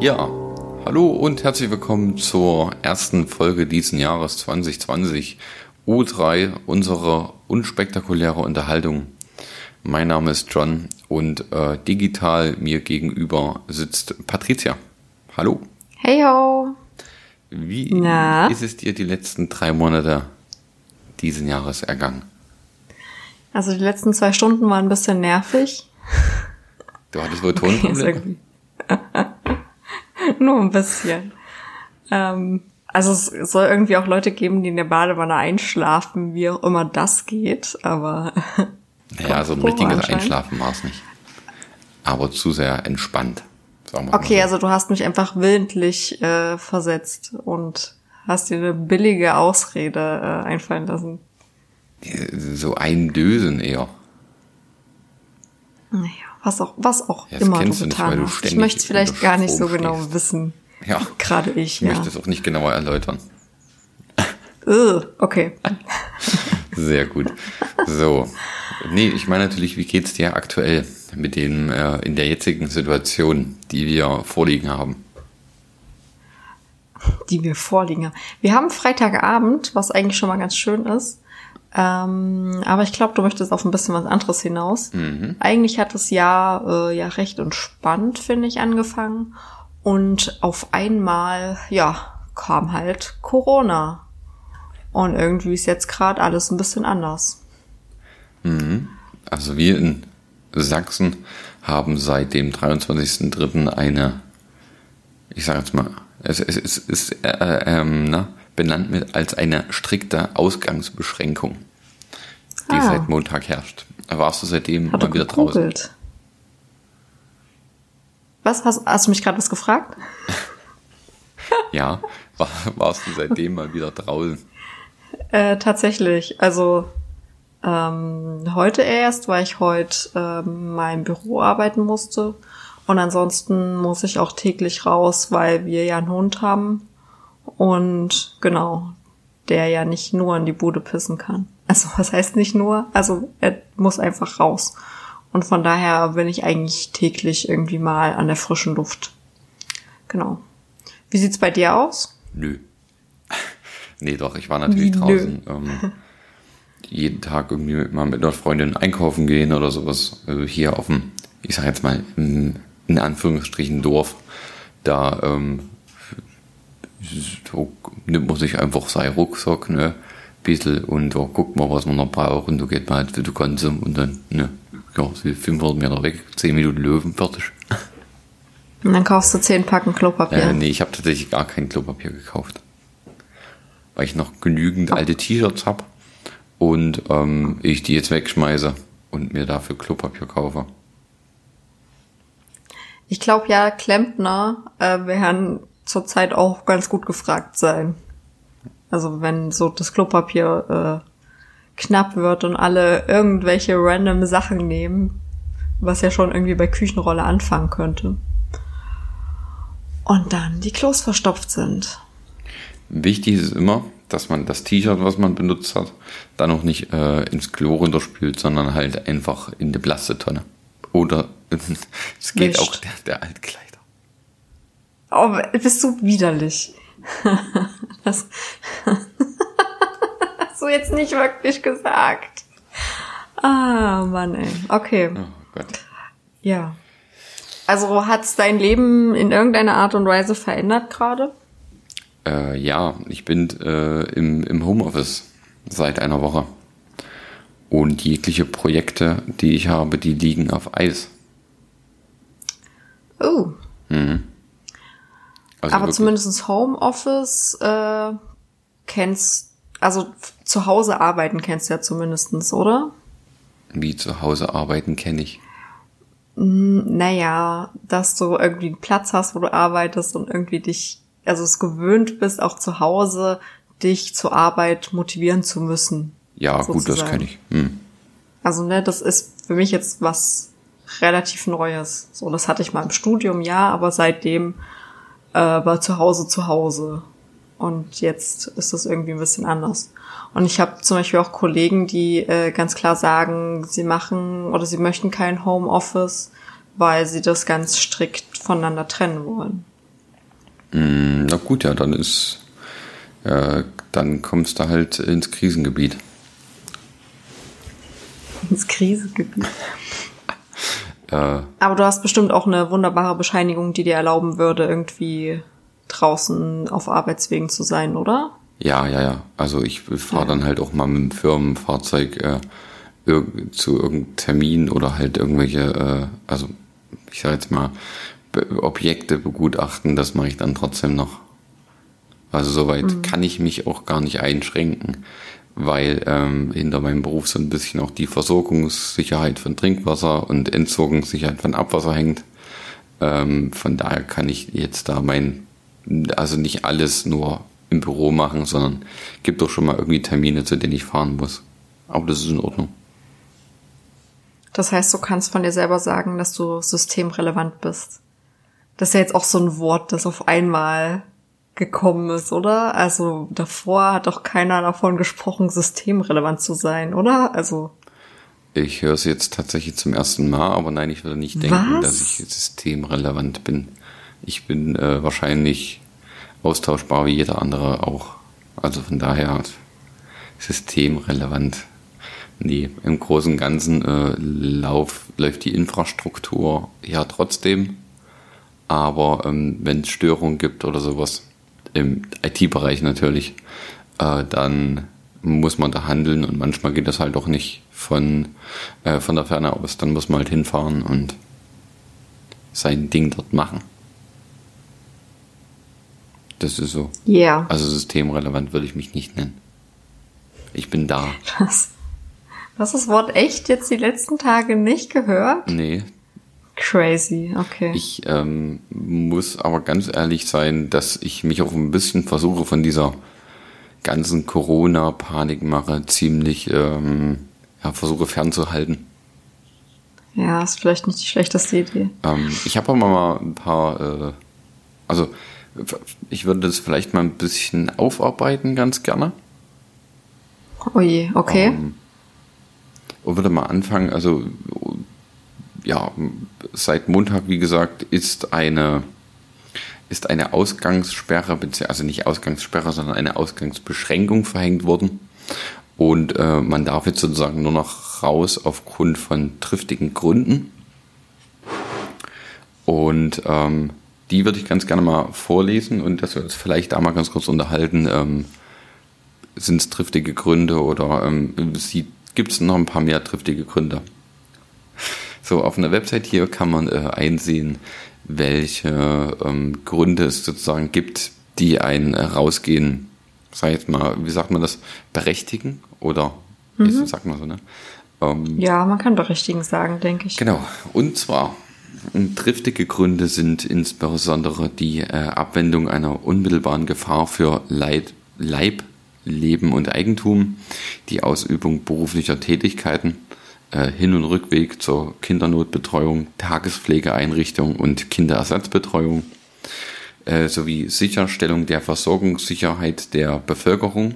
Ja, hallo und herzlich willkommen zur ersten Folge diesen Jahres 2020 U3, unsere unspektakuläre Unterhaltung. Mein Name ist John und äh, digital mir gegenüber sitzt Patricia. Hallo. Hey ho. Wie Na? ist es dir die letzten drei Monate diesen Jahres ergangen? Also die letzten zwei Stunden waren ein bisschen nervig. Du hattest wohl Okay, Tonprobleme? irgendwie- Nur ein bisschen. Ähm, also es soll irgendwie auch Leute geben, die in der Badewanne einschlafen, wie auch immer das geht, aber naja, so ein richtiges. Einschlafen war es nicht. Aber zu sehr entspannt. Sagen wir mal okay, so. also du hast mich einfach willentlich äh, versetzt und hast dir eine billige Ausrede äh, einfallen lassen. So ein Dösen eher. Naja, was auch, was auch Ja, immer du du nicht, getan du hast. Ich möchte es vielleicht gar nicht so Strom genau stehst. wissen. Ja. Gerade ich, Ich ja. möchte es auch nicht genauer erläutern. Okay. Sehr gut. So. Nee, ich meine natürlich, wie geht's dir aktuell mit dem, äh, in der jetzigen Situation, die wir vorliegen haben? die wir vorliegen haben. Wir haben Freitagabend, was eigentlich schon mal ganz schön ist. Ähm, aber ich glaube, du möchtest auf ein bisschen was anderes hinaus. Eigentlich hat das Jahr äh, ja recht entspannt, finde ich, angefangen. Und auf einmal, ja, kam halt Corona. Und irgendwie ist jetzt gerade alles ein bisschen anders. Also wir in Sachsen haben seit dem 23.03. eine, ich sage jetzt mal, es, es, es ist äh, äh, ähm, na, benannt mit als eine strikte Ausgangsbeschränkung, die Ah. seit Montag herrscht. Warst du seitdem Hat mal wieder draußen? gegoogelt? Was? Hast, hast du mich gerade was gefragt? Ja, war, warst du seitdem mal wieder draußen? Äh, tatsächlich. Also ähm, heute erst, weil ich heute ähm, mein Büro arbeiten musste. Und ansonsten muss ich auch täglich raus, weil wir ja einen Hund haben. Und genau, der ja nicht nur in die Bude pissen kann. Also was heißt nicht nur? Also er muss einfach raus. Und von daher bin ich eigentlich täglich irgendwie mal an der frischen Luft. Genau. Wie sieht's bei dir aus? Nö. Nee, doch, ich war natürlich nö? draußen. Ähm, jeden Tag irgendwie mit, mal mit einer Freundin einkaufen gehen oder sowas. Also hier auf dem, ich sag jetzt mal, im, in Anführungsstrichen Dorf. Da ähm, so nimmt man sich einfach seinen Rucksack, ne? Bissl und da guckt man, was man noch braucht und da geht man halt zu Konsum und dann, ne? Ja, so 500 Meter weg, 10 Minuten Löwen, fertig. Und dann kaufst du zehn Packen Klopapier. Äh, nee, ich habe tatsächlich gar kein Klopapier gekauft. Weil ich noch genügend alte T-Shirts habe und ähm, ich die jetzt wegschmeiße und mir dafür Klopapier kaufe. Ich glaube ja, Klempner äh, werden zurzeit auch ganz gut gefragt sein. Also wenn so das Klopapier äh, knapp wird und alle irgendwelche random Sachen nehmen, was ja schon irgendwie bei Küchenrolle anfangen könnte. Und dann die Klos verstopft sind. Wichtig ist immer, dass man das T-Shirt, was man benutzt hat, dann auch nicht äh, ins Klo runterspült, sondern halt einfach in die Plastetonne. Oder es geht Wischt. auch der, der Altkleider. Oh, bist du widerlich. das hast du jetzt nicht wirklich gesagt. Ah, Mann, ey. Okay. Oh Gott. Ja. Also hat's dein Leben in irgendeiner Art und Weise verändert gerade? Äh, ja, ich bin äh, im, im Homeoffice seit einer Woche. Und jegliche Projekte, die ich habe, die liegen auf Eis. Oh. Also Aber wirklich- zumindest Homeoffice äh, kennst, also zu Hause arbeiten kennst du ja zumindestens, oder? Wie zu Hause arbeiten kenne ich. Naja, dass du irgendwie einen Platz hast, wo du arbeitest und irgendwie dich, also es gewöhnt bist, auch zu Hause dich zur Arbeit motivieren zu müssen. Ja, gut, das sozusagen. kenne ich. Hm. Also, ne, das ist für mich jetzt was relativ Neues. So, das hatte ich mal im Studium, ja, aber seitdem äh, war zu Hause zu Hause. Und jetzt ist das irgendwie ein bisschen anders. Und ich habe zum Beispiel auch Kollegen, die äh, ganz klar sagen, sie machen oder sie möchten kein Homeoffice, weil sie das ganz strikt voneinander trennen wollen. Mm, na gut, ja, dann ist, äh, dann kommst du halt ins Krisengebiet. Ins Krisengebiet. Äh, Aber du hast bestimmt auch eine wunderbare Bescheinigung, die dir erlauben würde, irgendwie draußen auf Arbeitswegen zu sein, oder? Ja, ja, ja. Also ich fahre ja. dann halt auch mal mit dem Firmenfahrzeug äh, zu irgendeinem Termin oder halt irgendwelche, äh, also ich sag jetzt mal, Objekte begutachten, das mache ich dann trotzdem noch. Also soweit mhm. kann ich mich auch gar nicht einschränken, weil ähm, hinter meinem Beruf so ein bisschen auch die Versorgungssicherheit von Trinkwasser und Entsorgungssicherheit von Abwasser hängt. Ähm, von daher kann ich jetzt da mein, also nicht alles nur im Büro machen, sondern gibt doch schon mal irgendwie Termine, zu denen ich fahren muss. Aber das ist in Ordnung. Das heißt, du kannst von dir selber sagen, dass du systemrelevant bist. Das ist ja jetzt auch so ein Wort, das auf einmal gekommen ist, oder? Also davor hat doch keiner davon gesprochen, systemrelevant zu sein, oder? Also. Ich höre es jetzt tatsächlich zum ersten Mal, aber nein, ich würde nicht denken, Was? dass ich systemrelevant bin. Ich bin äh, wahrscheinlich austauschbar wie jeder andere auch. Also von daher systemrelevant. Nee, im Großen und Ganzen äh, lauf, läuft die Infrastruktur ja trotzdem. Aber ähm, wenn es Störungen gibt oder sowas, im IT-Bereich natürlich, äh, dann muss man da handeln und manchmal geht das halt auch nicht von, äh, von der Ferne aus. Dann muss man halt hinfahren und sein Ding dort machen. Das ist so. Ja. Yeah. Also systemrelevant würde ich mich nicht nennen. Ich bin da. Was? Hast du das Wort echt jetzt die letzten Tage nicht gehört? Nee. Crazy, okay. Ich ähm, muss aber ganz ehrlich sein, dass ich mich auch ein bisschen versuche von dieser ganzen Corona-Panikmache ziemlich ähm, ja, versuche fernzuhalten. Ja, ist vielleicht nicht die schlechteste Idee. Ähm, ich habe aber mal ein paar, äh, also ich würde das vielleicht mal ein bisschen aufarbeiten, ganz gerne. Oh je, okay. Ähm, und würde mal anfangen, also ja, seit Montag, wie gesagt, ist eine, ist eine Ausgangssperre, also nicht Ausgangssperre, sondern eine Ausgangsbeschränkung verhängt worden. Und äh, man darf jetzt sozusagen nur noch raus aufgrund von triftigen Gründen. Und ähm, die würde ich ganz gerne mal vorlesen und dass wir uns vielleicht da mal ganz kurz unterhalten. Ähm, Sind es triftige Gründe oder ähm, gibt es noch ein paar mehr triftige Gründe? So, auf einer Website hier kann man äh, einsehen, welche ähm, Gründe es sozusagen gibt, die einen äh, rausgehen, sag ich jetzt mal, wie sagt man das, berechtigen oder mhm. ist, sagt man so, ne? Ähm, ja, man kann berechtigen sagen, denke ich. Genau. Und zwar Triftige Gründe sind insbesondere die äh, Abwendung einer unmittelbaren Gefahr für Leid, Leib, Leben und Eigentum, die Ausübung beruflicher Tätigkeiten, äh, Hin- und Rückweg zur Kindernotbetreuung, Tagespflegeeinrichtung und Kinderersatzbetreuung, äh, sowie Sicherstellung der Versorgungssicherheit der Bevölkerung,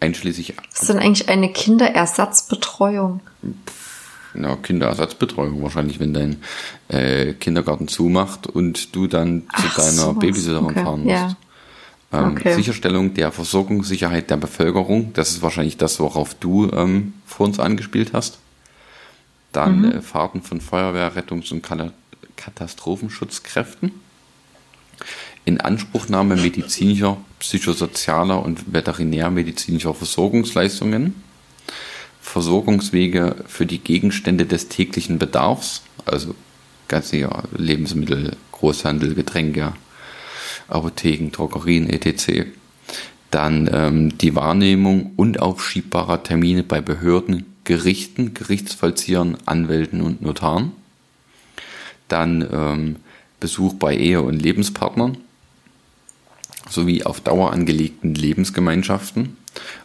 einschließlich. Was ist denn eigentlich eine Kinderersatzbetreuung? na, Kinderersatzbetreuung wahrscheinlich, wenn dein äh, Kindergarten zumacht und du dann Ach, zu deiner sowas. Babysitterin okay. fahren musst. Ja. Ähm, okay. Sicherstellung der Versorgungssicherheit der Bevölkerung, das ist wahrscheinlich das, worauf du ähm, vor uns angespielt hast. Dann mhm. äh, Fahrten von Feuerwehr, Rettungs- und Katastrophenschutzkräften. Inanspruchnahme medizinischer, psychosozialer und veterinärmedizinischer Versorgungsleistungen Versorgungswege für die Gegenstände des täglichen Bedarfs, also ganz sicher Lebensmittel, Großhandel, Getränke, Apotheken, Drogerien, etc. Dann ähm, die Wahrnehmung unaufschiebbarer Termine bei Behörden, Gerichten, Gerichtsvollziehern, Anwälten und Notaren. Dann ähm, Besuch bei Ehe- und Lebenspartnern sowie auf Dauer angelegten Lebensgemeinschaften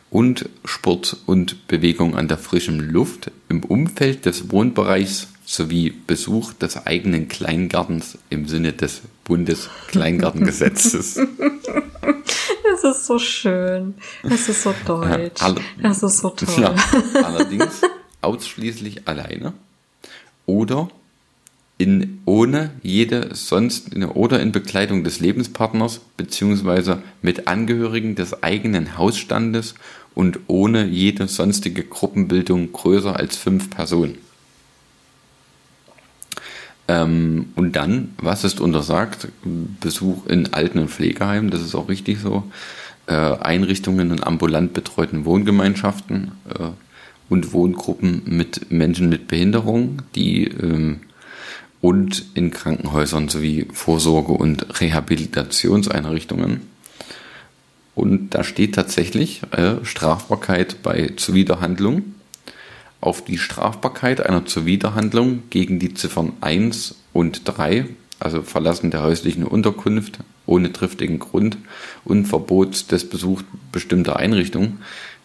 und Sport und Bewegung an der frischen Luft im Umfeld des Wohnbereichs sowie Besuch des eigenen Kleingartens im Sinne des Bundeskleingartengesetzes. Es ist so schön. Es ist so deutsch. Es ist so toll. Ja, allerdings ausschließlich alleine oder in, ohne jede sonst oder in Begleitung des Lebenspartners beziehungsweise mit Angehörigen des eigenen Hausstandes und ohne jede sonstige Gruppenbildung größer als fünf Personen. Ähm, und dann, was ist untersagt? Besuch in Alten- und Pflegeheimen, das ist auch richtig so. Äh, Einrichtungen in ambulant betreuten Wohngemeinschaften äh, und Wohngruppen mit Menschen mit Behinderung, die ähm, und in Krankenhäusern sowie Vorsorge- und Rehabilitationseinrichtungen. Und da steht tatsächlich äh, Strafbarkeit bei Zuwiderhandlung. Auf die Strafbarkeit einer Zuwiderhandlung gegen die Ziffern 1 und 3, also Verlassen der häuslichen Unterkunft ohne triftigen Grund und Verbot des Besuchs bestimmter Einrichtungen,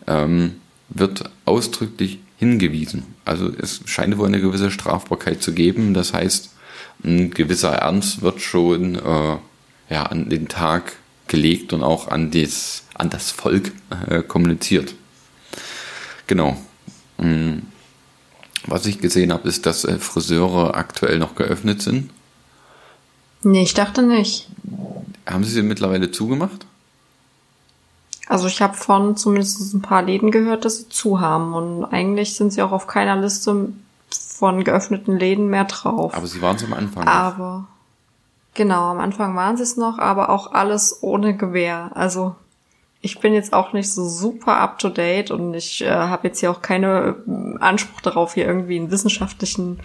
ähm, wird ausdrücklich hingewiesen. Also es scheint wohl eine gewisse Strafbarkeit zu geben. Das heißt, ein gewisser Ernst wird schon äh, ja, an den Tag gelegt und auch an, des, an das Volk äh, kommuniziert. Genau. Mm. Was ich gesehen habe, ist, dass äh, Friseure aktuell noch geöffnet sind. Nee, ich dachte nicht. Haben sie sie mittlerweile zugemacht? Also ich habe von zumindest ein paar Läden gehört, dass sie zu haben. Und eigentlich sind sie auch auf keiner Liste von geöffneten Läden mehr drauf. Aber sie waren es am Anfang. Aber genau, am Anfang waren sie es noch, aber auch alles ohne Gewehr. Also ich bin jetzt auch nicht so super up to date und ich äh, habe jetzt hier auch keine äh, Anspruch darauf, hier irgendwie einen wissenschaftlichen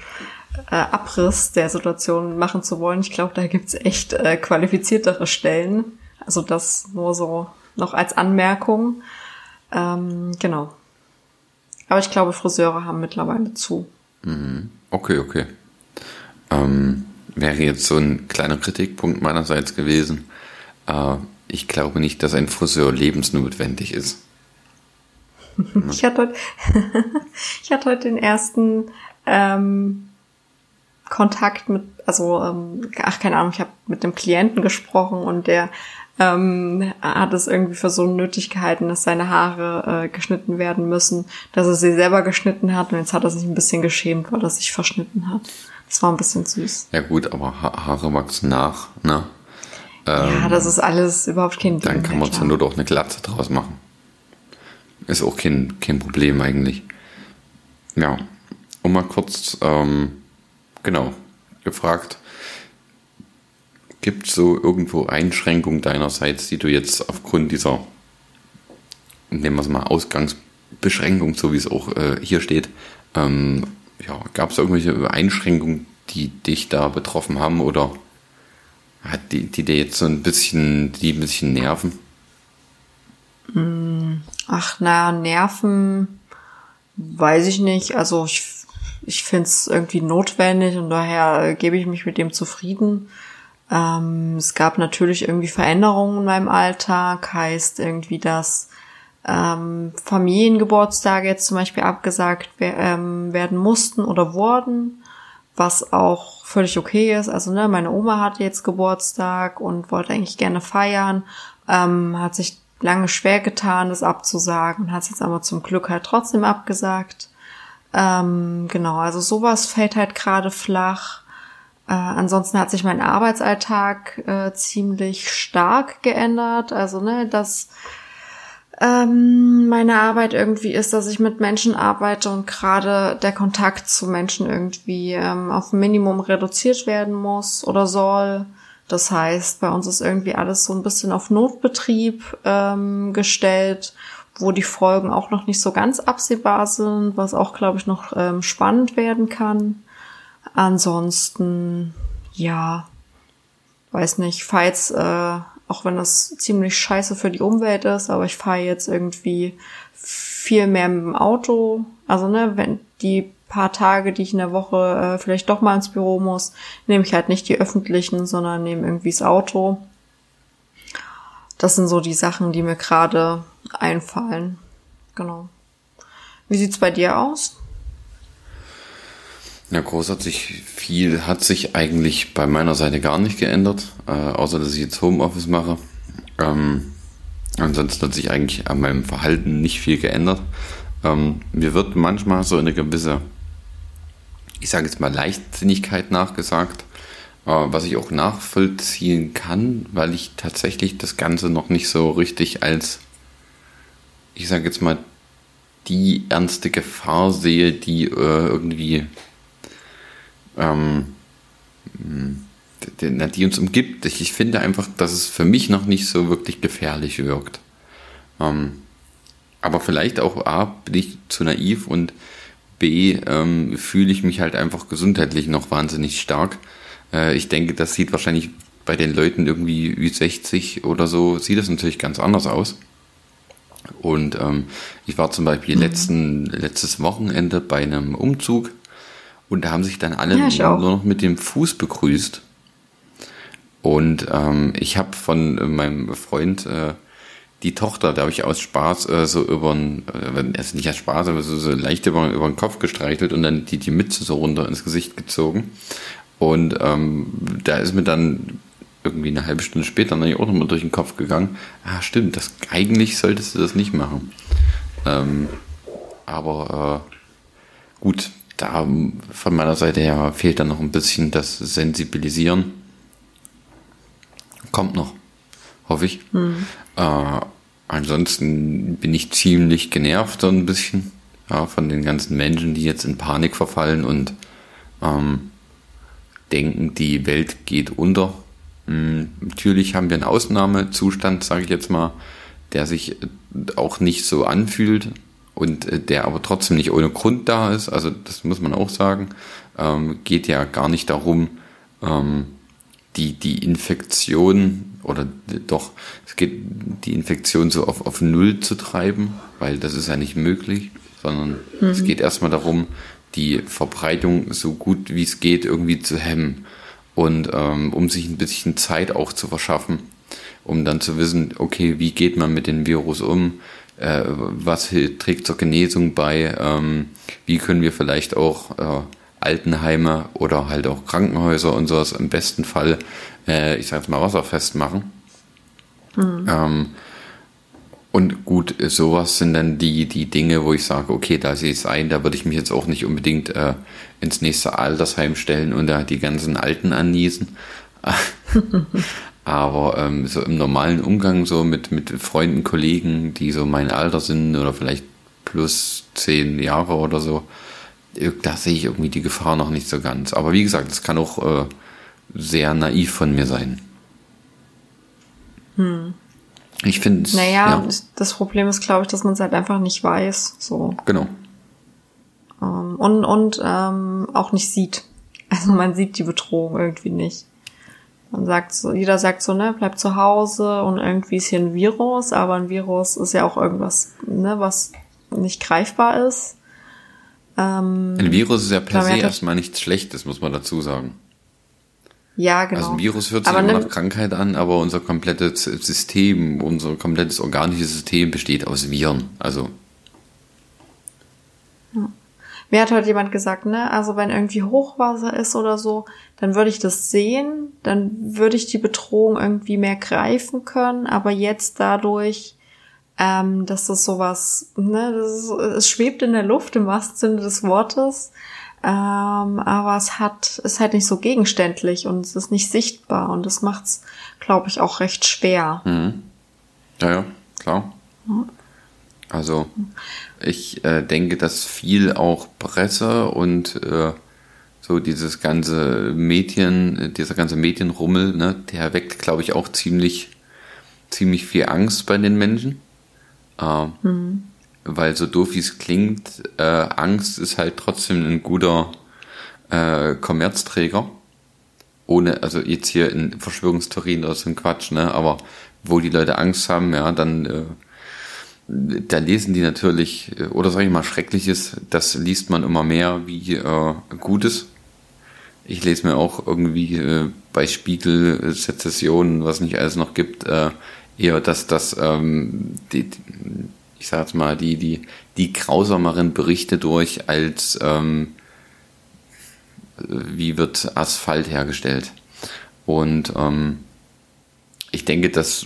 äh, Abriss der Situation machen zu wollen. Ich glaube, da gibt's echt äh, qualifiziertere Stellen. Also das nur so noch als Anmerkung. Ähm, genau. Aber ich glaube, Friseure haben mittlerweile zu. Mhm. Okay, okay. Ähm, wäre jetzt so ein kleiner Kritikpunkt meinerseits gewesen. Äh, ich glaube nicht, dass ein Friseur lebensnotwendig ist. ich, hatte heute, ich hatte heute den ersten ähm, Kontakt mit, also, ähm, ach keine Ahnung, ich habe mit dem Klienten gesprochen und der ähm, hat es irgendwie für so nötig gehalten, dass seine Haare äh, geschnitten werden müssen, dass er sie selber geschnitten hat und jetzt hat er sich ein bisschen geschämt, weil er sich verschnitten hat. Das war ein bisschen süß. Ja gut, aber ha Haare wachsen nach, ne? Ähm, ja, das ist alles überhaupt kein Ding. Dann kann man zur Not auch eine Glatze draus machen. Ist auch kein, kein Problem eigentlich. Ja, um mal kurz, ähm, genau, gefragt, Gibt es so irgendwo Einschränkungen deinerseits, die du jetzt aufgrund dieser, nehmen wir es mal, Ausgangsbeschränkung, so wie es auch äh, hier steht, ähm, ja, gab es irgendwelche Einschränkungen, die dich da betroffen haben oder hat die, die dir jetzt so ein bisschen, die ein bisschen nerven? Mm, ach, naja, Nerven weiß ich nicht. Also ich, ich finde es irgendwie notwendig und daher äh, gebe ich mich mit dem zufrieden. Ähm, es gab natürlich irgendwie Veränderungen in meinem Alltag, heißt irgendwie, dass ähm, Familiengeburtstage jetzt zum Beispiel abgesagt ähm, werden mussten oder wurden, was auch völlig okay ist. Also ne, meine Oma hatte jetzt Geburtstag und wollte eigentlich gerne feiern, ähm, hat sich lange schwer getan, das abzusagen, hat es jetzt aber zum Glück halt trotzdem abgesagt. Ähm, genau, also sowas fällt halt gerade flach. Äh, ansonsten hat sich mein Arbeitsalltag äh, ziemlich stark geändert. Also, ne, dass ähm, meine Arbeit irgendwie ist, dass ich mit Menschen arbeite und gerade der Kontakt zu Menschen irgendwie ähm, auf Minimum reduziert werden muss oder soll. Das heißt, bei uns ist irgendwie alles so ein bisschen auf Notbetrieb ähm, gestellt, wo die Folgen auch noch nicht so ganz absehbar sind, was auch, glaube ich, noch ähm, spannend werden kann. Ansonsten, ja, weiß nicht, jetzt, äh, auch wenn das ziemlich scheiße für die Umwelt ist, aber ich fahre jetzt irgendwie viel mehr mit dem Auto. Also, ne, wenn die paar Tage, die ich in der Woche äh, vielleicht doch mal ins Büro muss, nehme ich halt nicht die öffentlichen, sondern nehme irgendwie das Auto. Das sind so die Sachen, die mir gerade einfallen. Genau. Wie sieht's bei dir aus? Ja, großartig viel hat sich eigentlich bei meiner Seite gar nicht geändert, äh, außer dass ich jetzt Homeoffice mache. Ähm, ansonsten hat sich eigentlich an meinem Verhalten nicht viel geändert. Ähm, mir wird manchmal so eine gewisse ich sage jetzt mal, Leichtsinnigkeit nachgesagt, äh, was ich auch nachvollziehen kann, weil ich tatsächlich das Ganze noch nicht so richtig als, ich sage jetzt mal, die ernste Gefahr sehe, die äh, irgendwie ähm, die, uns umgibt. Ich, ich finde einfach, dass es für mich noch nicht so wirklich gefährlich wirkt. Ähm, aber vielleicht auch A, bin ich zu naiv und B, ähm, fühle ich mich halt einfach gesundheitlich noch wahnsinnig stark. Äh, ich denke, das sieht wahrscheinlich bei den Leuten irgendwie Ü60 oder so, sieht das natürlich ganz anders aus. Und ähm, ich war zum Beispiel mhm. letzten, letztes Wochenende bei einem Umzug und da haben sich dann alle ja, nur noch mit dem Fuß begrüßt. Und ähm, ich habe von meinem Freund äh, die Tochter, da habe ich aus Spaß äh, so über den, äh, also nicht als Spaß, aber so, so leicht über, über den Kopf gestreichelt und dann die, die Mütze so runter ins Gesicht gezogen. Und ähm, da ist mir dann irgendwie eine halbe Stunde später dann auch nochmal durch den Kopf gegangen. Ah, stimmt, das eigentlich solltest du das nicht machen. Ähm, aber äh, gut, da von meiner Seite her fehlt dann noch ein bisschen das Sensibilisieren. Kommt noch, hoffe ich. Mhm. Äh, ansonsten bin ich ziemlich genervt so ein bisschen ja, von den ganzen Menschen, die jetzt in Panik verfallen und ähm, denken, die Welt geht unter. Mhm. Natürlich haben wir einen Ausnahmezustand, sage ich jetzt mal, der sich auch nicht so anfühlt und äh, der aber trotzdem nicht ohne Grund da ist. Also das muss man auch sagen. Ähm, geht ja gar nicht darum, ähm, die, die Infektion oder doch, es geht die Infektion so auf, auf Null zu treiben, weil das ist ja nicht möglich, sondern mhm. es geht erstmal darum, die Verbreitung so gut wie es geht irgendwie zu hemmen und ähm, um sich ein bisschen Zeit auch zu verschaffen, um dann zu wissen, okay, wie geht man mit dem Virus um, äh, was trägt zur Genesung bei, ähm, wie können wir vielleicht auch äh, Altenheime oder halt auch Krankenhäuser und sowas im besten Fall, äh, ich sag jetzt mal, wasserfest machen. Mhm. Ähm, und gut, sowas sind dann die, die Dinge, wo ich sage, okay, da sehe ich es ein, da würde ich mich jetzt auch nicht unbedingt äh, ins nächste Altersheim stellen und da die ganzen Alten anniesen. Aber ähm, so im normalen Umgang so mit, mit Freunden, Kollegen, die so mein Alter sind oder vielleicht plus zehn Jahre oder so, da sehe ich irgendwie die Gefahr noch nicht so ganz. Aber wie gesagt, es kann auch äh, sehr naiv von mir sein. Hm. Ich finde es. Naja, ja. das Problem ist, glaube ich, dass man es halt einfach nicht weiß. So. Genau. Ähm, und und ähm, auch nicht sieht. Also man sieht die Bedrohung irgendwie nicht. Man sagt so, jeder sagt so, ne, bleib zu Hause und irgendwie ist hier ein Virus, aber ein Virus ist ja auch irgendwas, ne, was nicht greifbar ist. Ähm, ein Virus ist ja per se erstmal nichts Schlechtes, muss man dazu sagen. Ja, genau. Also ein Virus hört sich aber immer nach Krankheit an, aber unser komplettes System, unser komplettes organisches System besteht aus Viren. Also. Mir hat heute jemand gesagt, ne, also wenn irgendwie Hochwasser ist oder so, dann würde ich das sehen, dann würde ich die Bedrohung irgendwie mehr greifen können, aber jetzt dadurch, ähm, dass das sowas, ne, das ist, es schwebt in der Luft im wahrsten Sinne des Wortes, ähm, aber es hat, ist halt nicht so gegenständlich und es ist nicht sichtbar und das macht's, glaube ich, auch recht schwer. Mhm. Ja, ja, klar. Ja. Also ich äh, denke, dass viel auch Presse und äh, so dieses ganze Medien, dieser ganze Medienrummel, ne, der weckt, glaube ich, auch ziemlich, ziemlich viel Angst bei den Menschen. Äh, mhm. Weil so doof wie es klingt, äh, Angst ist halt trotzdem ein guter äh, Kommerzträger. Ohne, also jetzt hier in Verschwörungstheorien oder so ein Quatsch, ne? Aber wo die Leute Angst haben, ja, dann äh, da lesen die natürlich, äh, oder sage ich mal, Schreckliches, das liest man immer mehr wie äh, Gutes. Ich lese mir auch irgendwie äh, bei Spiegel äh, Sezessionen, was nicht alles noch gibt, äh, eher, dass das, ähm, die, ich sage jetzt mal, die, die, die grausameren Berichte durch als ähm, wie wird Asphalt hergestellt. Und ähm, ich denke, dass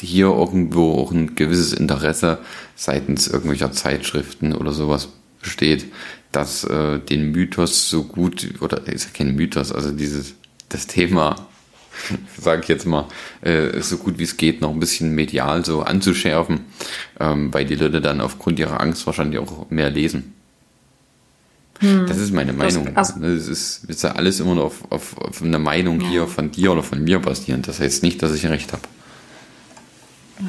hier irgendwo auch ein gewisses Interesse seitens irgendwelcher Zeitschriften oder sowas besteht, dass äh, den Mythos so gut, oder ist ja kein Mythos, also dieses, das Thema, sage ich jetzt mal, äh, so gut wie es geht, noch ein bisschen medial so anzuschärfen, ähm, weil die Leute dann aufgrund ihrer Angst wahrscheinlich auch mehr lesen. Hm. Das ist meine Meinung. Das, also, das ist, ist ja alles immer nur auf, auf, auf eine Meinung ja. hier von dir oder von mir basierend. Das heißt nicht, dass ich recht habe. Ja.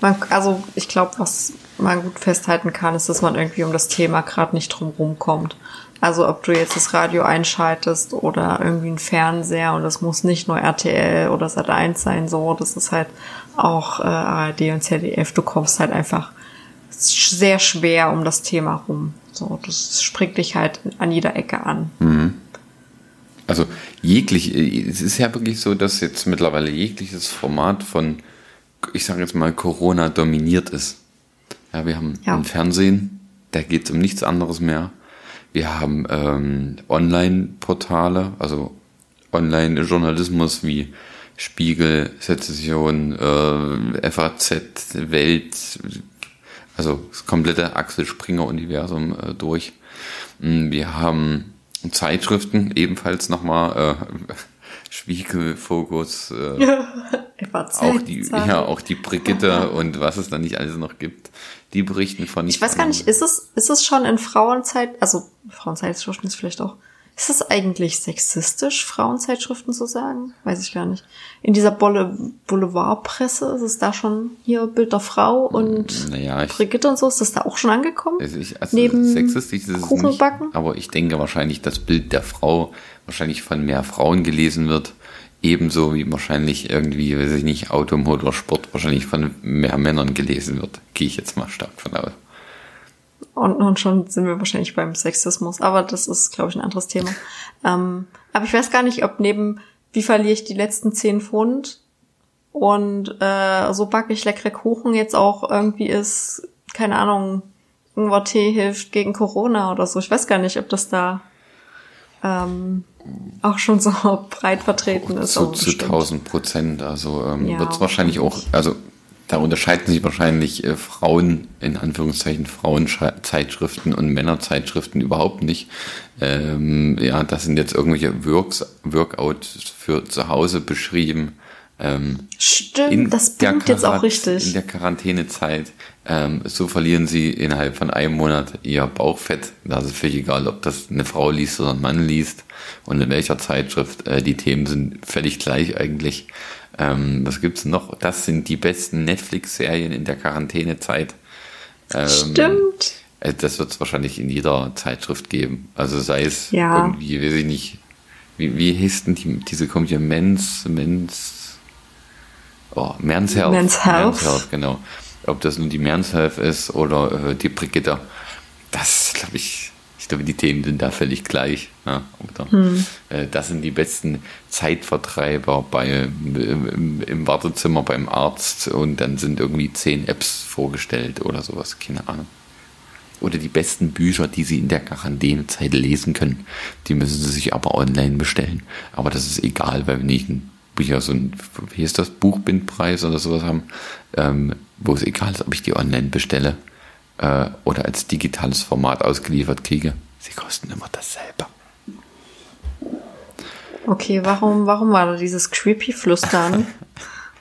Man, also ich glaube, was man gut festhalten kann, ist, dass man irgendwie um das Thema gerade nicht drum rumkommt. Also ob du jetzt das Radio einschaltest oder irgendwie ein Fernseher und das muss nicht nur RTL oder Sat1 sein, so, das ist halt auch äh, ARD und ZDF, du kommst halt einfach sehr schwer um das Thema rum. So, das springt dich halt an jeder Ecke an. Mhm. Also jeglich, es ist ja wirklich so, dass jetzt mittlerweile jegliches Format von, ich sage jetzt mal, Corona dominiert ist. Ja, wir haben ja. ein Fernsehen, da geht es um nichts anderes mehr. Wir haben ähm, Online-Portale, also Online-Journalismus wie Spiegel, Sezession, äh, FAZ, Welt, also das komplette Axel Springer Universum äh, durch. Mm, wir haben Zeitschriften ebenfalls nochmal äh, Spiegel, Fokus, äh, auch die, ja, auch die Brigitte und was es da nicht alles noch gibt. Die berichten von Ich weiß gar nicht, ist es, ist es schon in Frauenzeit, also Frauenzeitschriften ist vielleicht auch ist es eigentlich sexistisch, Frauenzeitschriften zu sagen? Weiß ich gar nicht. In dieser Boulevardpresse ist es da schon hier Bild der Frau und naja, Brigitte und so, ist das da auch schon angekommen? Also ich, also Neben sexistisch ist es nicht, aber ich denke wahrscheinlich, dass Bild der Frau wahrscheinlich von mehr Frauen gelesen wird. Ebenso wie wahrscheinlich irgendwie, weiß ich nicht, Auto, Motorsport wahrscheinlich von mehr Männern gelesen wird. Gehe ich jetzt mal stark von aus. Und, und schon sind wir wahrscheinlich beim Sexismus. Aber das ist, glaube ich, ein anderes Thema. Ähm, aber ich weiß gar nicht, ob neben wie verliere ich die letzten zehn Pfund und äh, so backe ich leckere Kuchen jetzt auch irgendwie ist, keine Ahnung, Ingwer-Tee hilft gegen Corona oder so. Ich weiß gar nicht, ob das da ähm, auch schon so breit vertreten ist. Zu, zu 1000 Prozent. Also ähm, ja, wird es wahrscheinlich auch, also da unterscheiden sich wahrscheinlich äh, Frauen, in Anführungszeichen Frauenzeitschriften und Männerzeitschriften überhaupt nicht. Ähm, ja, das sind jetzt irgendwelche Works, Workouts für zu Hause beschrieben. Ähm, Stimmt, das bringt jetzt auch richtig. In der Quarantänezeit. Ähm, so verlieren sie innerhalb von einem Monat ihr Bauchfett. Da ist es völlig egal, ob das eine Frau liest oder ein Mann liest und in welcher Zeitschrift. Äh, die Themen sind völlig gleich eigentlich. Ähm, was gibt's noch? Das sind die besten Netflix-Serien in der Quarantänezeit. Ähm, Stimmt. Äh, das wird es wahrscheinlich in jeder Zeitschrift geben. Also sei es ja. irgendwie, weiß ich nicht, wie, wie hieß denn die, diese Komödie Men's, Men's, oh, Men's Health. Men's Health. Men's Health, genau. Ob das nun die Men's Health ist oder äh, die Brigitte. Das, glaube ich, ich glaube, die Themen sind da völlig gleich. Ja, oder, hm. äh, das sind die besten Zeitvertreiber bei, im, im, Wartezimmer beim Arzt und dann sind irgendwie zehn Apps vorgestellt oder sowas, keine Ahnung. Oder die besten Bücher, die Sie in der Quarantänezeit lesen können. Die müssen Sie sich aber online bestellen. Aber das ist egal, weil wir nicht ein Bücher, so ein, wie ist das, Buchbindpreis oder sowas haben, ähm, wo es egal ist, ob ich die online bestelle äh, oder als digitales Format ausgeliefert kriege. Sie kosten immer dasselbe. Okay, warum, warum war da dieses creepy Flüstern?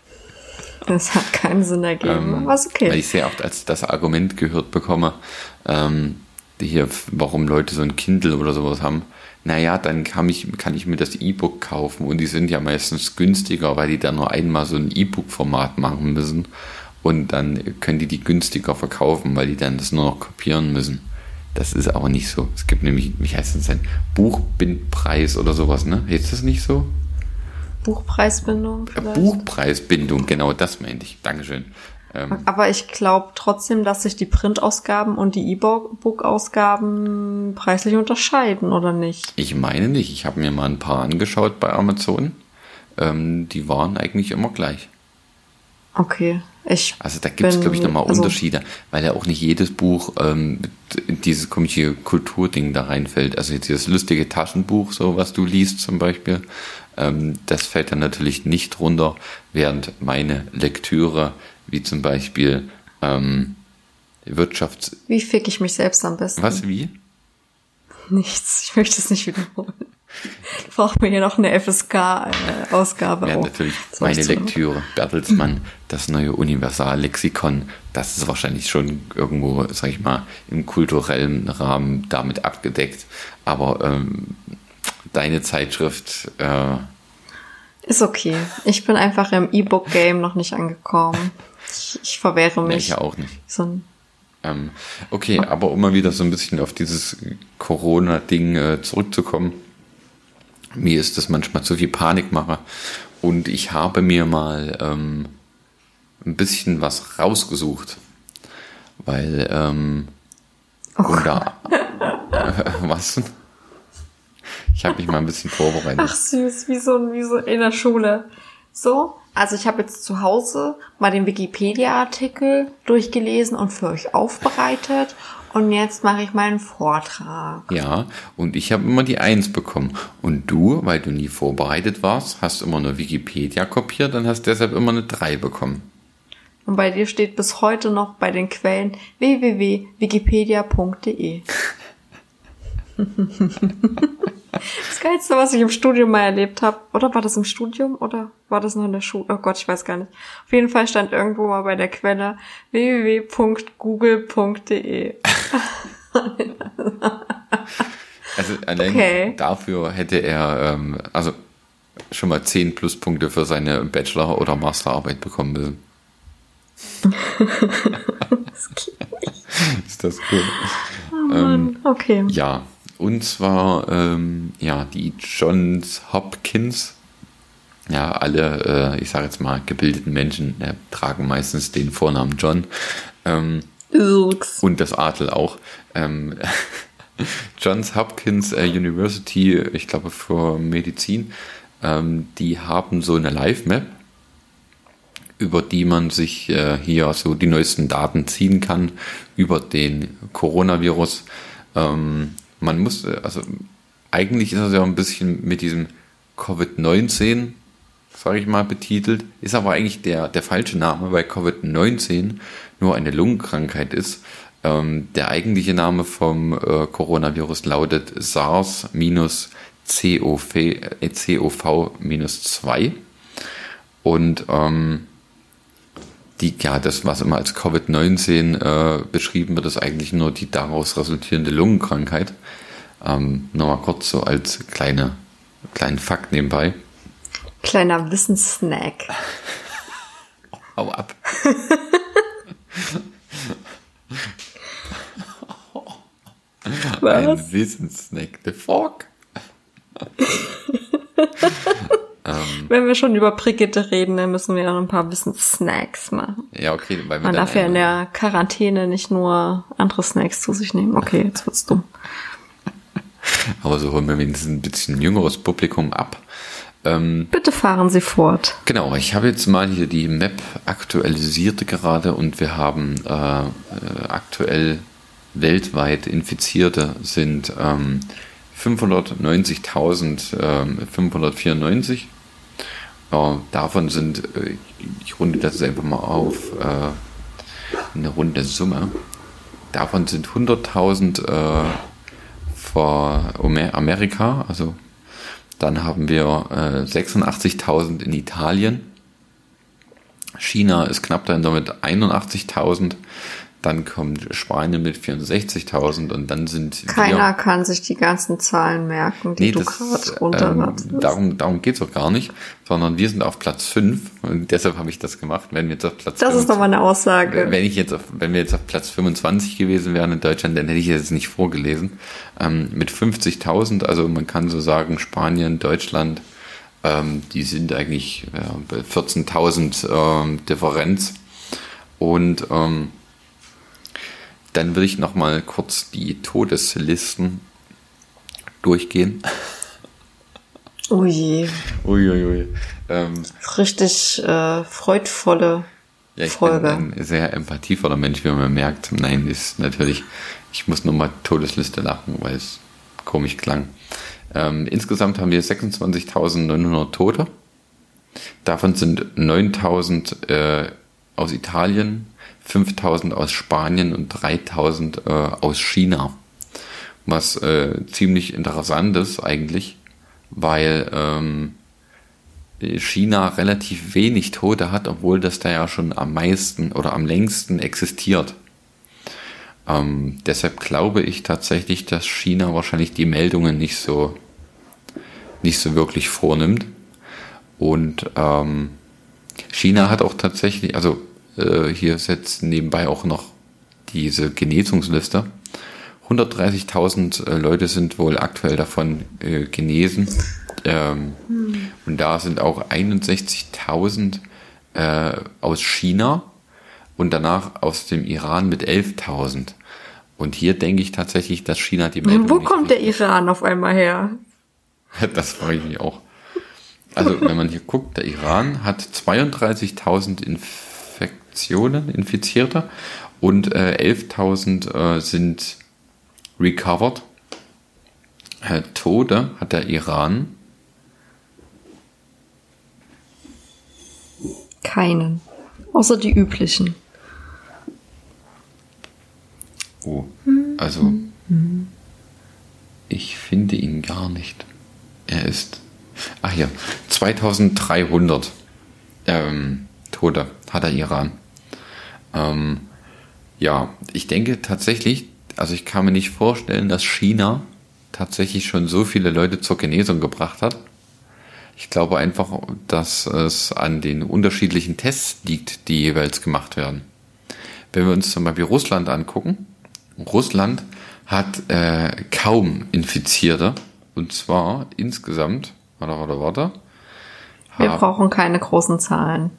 das hat keinen Sinn ergeben. Ähm, Was okay. Weil ich sehr oft als das Argument gehört bekomme, ähm, hier, warum Leute so ein Kindle oder sowas haben. Naja, dann kann ich, kann ich mir das E-Book kaufen und die sind ja meistens günstiger, weil die dann nur einmal so ein E-Book-Format machen müssen und dann können die die günstiger verkaufen, weil die dann das nur noch kopieren müssen. Das ist aber nicht so. Es gibt nämlich, wie heißt das denn, Buchbindpreis oder sowas, ne? Ist das nicht so? Buchpreisbindung? Vielleicht? Buchpreisbindung, genau das meinte ich. Dankeschön. Ähm, aber ich glaube trotzdem, dass sich die Printausgaben und die E-Book-Ausgaben preislich unterscheiden, oder nicht? Ich meine nicht. Ich habe mir mal ein paar angeschaut bei Amazon. Ähm, die waren eigentlich immer gleich. Okay. Ich also da gibt es, glaube ich, nochmal also, Unterschiede, weil ja auch nicht jedes Buch ähm, dieses komische Kulturding da reinfällt. Also jetzt dieses lustige Taschenbuch, so was du liest zum Beispiel, ähm, das fällt dann natürlich nicht runter, während meine Lektüre, wie zum Beispiel ähm, Wirtschafts... Wie fick ich mich selbst am besten? Was, wie? Nichts. Ich möchte es nicht wiederholen. Ich brauche mir hier noch eine FSK-Ausgabe. Ja, natürlich. Meine Lektüre. Bertelsmann, das neue Universallexikon. Das ist wahrscheinlich schon irgendwo, sag ich mal, im kulturellen Rahmen damit abgedeckt. Aber ähm, deine Zeitschrift. Äh, ist okay. Ich bin einfach im E-Book-Game noch nicht angekommen. Ich, ich verwehre mich. Nee, ich auch nicht. So ähm, okay, aber um mal wieder so ein bisschen auf dieses Corona-Ding äh, zurückzukommen. Mir ist das manchmal zu viel Panikmache. Und ich habe mir mal ähm, ein bisschen was rausgesucht. Weil, ähm, oh. da, äh, was? Ich habe mich mal ein bisschen vorbereitet. Ach süß, wie so, wie so in der Schule. So, also ich habe jetzt zu Hause mal den Wikipedia-Artikel durchgelesen und für euch aufbereitet. Und jetzt mache ich meinen Vortrag. Ja, und ich habe immer die Eins bekommen. Und du, weil du nie vorbereitet warst, hast immer nur Wikipedia kopiert und hast deshalb immer eine Drei bekommen. Und bei dir steht bis heute noch bei den Quellen www.wikipedia.de. Das Geilste, was ich im Studium mal erlebt habe, oder war das im Studium oder war das noch in der Schule? Oh Gott, ich weiß gar nicht. Auf jeden Fall stand irgendwo mal bei der Quelle www.google.de. also allein okay. dafür hätte er ähm, also schon mal 10 Pluspunkte für seine Bachelor- oder Masterarbeit bekommen müssen. das Ist das cool? Oh Mann, ähm, okay. Ja, und zwar, ähm, ja, die Johns Hopkins. Ja, alle, äh, ich sage jetzt mal, gebildeten Menschen äh, tragen meistens den Vornamen John. Ähm, und das Adel auch. Ähm, Johns Hopkins äh, University, ich glaube für Medizin, ähm, die haben so eine Live-Map, über die man sich äh, hier so die neuesten Daten ziehen kann über den Coronavirus. Ähm, man muss, äh, also eigentlich ist es ja ein bisschen mit diesem Covid-19, sage ich mal, betitelt, ist aber eigentlich der, der falsche Name, weil Covid-19 nur eine Lungenkrankheit ist. Ähm, der eigentliche Name vom äh, Coronavirus lautet SARS-CoV-2 äh, und ähm, die, ja, das, was immer als Covid-19 äh, beschrieben wird, ist eigentlich nur die daraus resultierende Lungenkrankheit. Ähm, Nochmal kurz so als kleine, kleinen Fakt nebenbei. Kleiner Wissenssnack. hau ab. Was? Ein Wissenssnack. The Fork. Ähm, Wenn wir schon über Brigitte reden, dann müssen wir noch ein paar Wissens-Snacks machen. Ja, okay. Weil wir Man darf ja in der Quarantäne nicht nur andere Snacks zu sich nehmen. Okay, jetzt wird's dumm. Aber so holen wir wenigstens ein bisschen jüngeres Publikum ab. Ähm, Bitte fahren Sie fort. Genau, ich habe jetzt mal hier die Map aktualisiert gerade und wir haben äh, äh aktuell weltweit Infizierte sind ähm, 590.594. Äh, davon sind, äh, ich runde das einfach mal auf, äh, eine runde Summe. Davon sind 100.000 äh, vor Amerika, also dann haben wir äh, 86.000 in Italien. China ist knapp dahinter mit 81.000. Dann kommt Spanien mit 64.000 und dann sind Keiner wir, kann sich die ganzen Zahlen merken, die nee, du gerade runterratest. Ähm, darum darum geht's auch gar nicht, sondern wir sind auf Platz 5 und deshalb habe ich das gemacht. Wenn wir jetzt auf Platz Das 25, ist doch mal eine Aussage. Wenn, ich jetzt auf, wenn wir jetzt auf Platz 25 gewesen wären in Deutschland, dann hätte ich jetzt nicht vorgelesen. Ähm, mit 50.000, also man kann so sagen, Spanien, Deutschland, ähm, die sind eigentlich bei 14.000 ähm, Differenz. Und ähm, dann würde ich noch mal kurz die Todeslisten durchgehen. Oh je. Uiuiui. Ähm, Richtig äh, freudvolle ja, ich Folge. bin ein sehr empathievoller Mensch, wie man merkt. Nein, ist natürlich, ich muss nochmal Todesliste lachen, weil es komisch klang. Ähm, insgesamt haben wir 26.900 Tote. Davon sind 9.000 äh, aus Italien, 5000 aus Spanien und 3000 äh, aus China. Was äh, ziemlich interessant ist eigentlich, weil ähm, China relativ wenig Tote hat, obwohl das da ja schon am meisten oder am längsten existiert. Ähm, deshalb glaube ich tatsächlich, dass China wahrscheinlich die Meldungen nicht so nicht so wirklich vornimmt. Und ähm, China hat auch tatsächlich, also äh, hier setzt nebenbei auch noch diese Genesungsliste. 130.000 äh, Leute sind wohl aktuell davon äh, genesen. Ähm, hm. Und da sind auch 61.000 äh, aus China und danach aus dem Iran mit 11.000. Und hier denke ich tatsächlich, dass China die Meldung. Wo kommt der Iran auf einmal her? Das frage ich mich auch. Also, wenn man hier guckt, der Iran hat 32.000 Infektionen, Infizierte und äh, 11.000 äh, sind recovered. Äh, Tode hat der Iran. Keinen. Außer die üblichen. Oh, also ich finde ihn gar nicht. Er ist, ach ja, 2300 ähm, Tote hat der Iran. Ähm, ja, ich denke tatsächlich, also ich kann mir nicht vorstellen, dass China tatsächlich schon so viele Leute zur Genesung gebracht hat. Ich glaube einfach, dass es an den unterschiedlichen Tests liegt, die jeweils gemacht werden. Wenn wir uns zum Beispiel Russland angucken, Russland hat äh, kaum Infizierte und zwar insgesamt, warte, warte, warte. Wir brauchen keine großen Zahlen.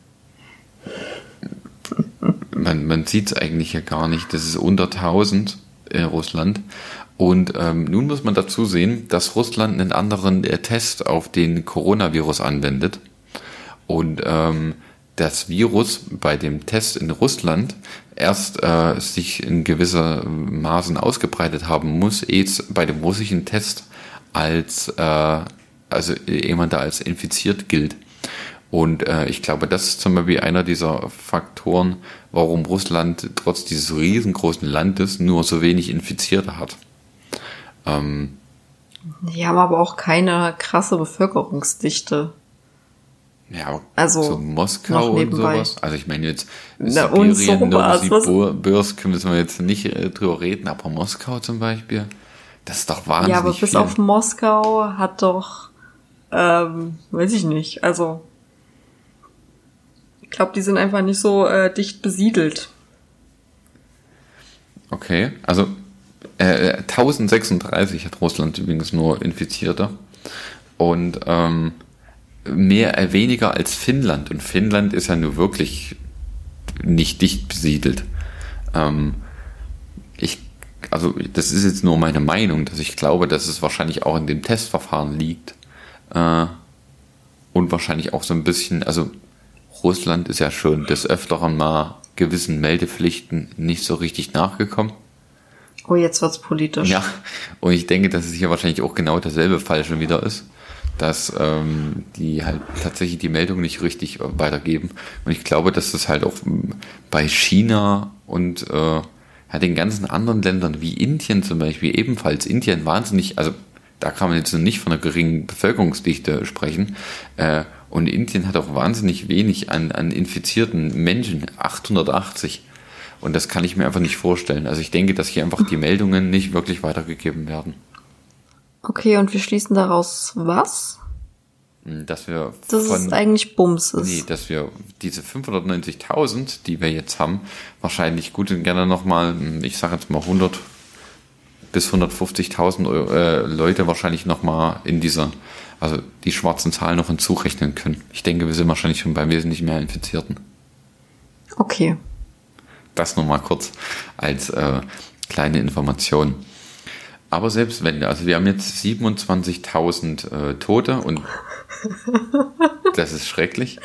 Man, man sieht es eigentlich ja gar nicht. Das ist unter 1000 in Russland. Und ähm, nun muss man dazu sehen, dass Russland einen anderen äh, Test auf den Coronavirus anwendet. Und ähm, das Virus bei dem Test in Russland erst äh, sich in gewisser Maßen ausgebreitet haben muss, ehe es bei dem russischen Test als, äh, also jemand da als infiziert gilt. Und äh, ich glaube, das ist zum Beispiel einer dieser Faktoren, warum Russland trotz dieses riesengroßen Landes nur so wenig Infizierte hat. Ähm, die haben aber auch keine krasse Bevölkerungsdichte. Ja, also so Moskau und sowas. Also ich meine jetzt Sibirien, Novosibirsk müssen wir jetzt nicht äh, drüber reden, aber Moskau zum Beispiel. Das ist doch wahnsinnig. Ja, aber bis viel. auf Moskau hat doch, ähm, weiß ich nicht, also glaube, die sind einfach nicht so äh, dicht besiedelt. Okay, also äh, 1036 hat Russland übrigens nur Infizierte und ähm, mehr äh, weniger als Finnland und Finnland ist ja nur wirklich nicht dicht besiedelt. Ähm, ich also das ist jetzt nur meine Meinung, dass ich glaube, dass es wahrscheinlich auch in dem Testverfahren liegt. Äh, und wahrscheinlich auch so ein bisschen, also Russland ist ja schon des Öfteren mal gewissen Meldepflichten nicht so richtig nachgekommen. Oh, jetzt wird's politisch. Ja, und ich denke, dass es hier wahrscheinlich auch genau derselbe Fall schon wieder ist, dass ähm, die halt tatsächlich die Meldung nicht richtig weitergeben. Und ich glaube, dass das halt auch bei China und äh, ja, den ganzen anderen Ländern wie Indien zum Beispiel ebenfalls Indien wahnsinnig, also da kann man jetzt nicht von einer geringen Bevölkerungsdichte sprechen. Äh, und Indien hat auch wahnsinnig wenig an, an infizierten Menschen, 880. Und das kann ich mir einfach nicht vorstellen. Also ich denke, dass hier einfach die Meldungen nicht wirklich weitergegeben werden. Okay, und wir schließen daraus was? Hm, dass wir das von, ist eigentlich Bums ist. Nee, dass wir diese 590.000, die wir jetzt haben, wahrscheinlich gut und gerne nochmal, hm, ich sage jetzt mal 100 bis 150.000 äh, Leute wahrscheinlich nochmal in dieser, also die schwarzen Zahlen noch hinzurechnen können. Ich denke, wir sind wahrscheinlich schon bei wesentlich mehr Infizierten. Okay. Das nochmal kurz als äh, kleine Information. Aber selbst wenn, also wir haben jetzt 27.000 äh, Tote und das ist schrecklich.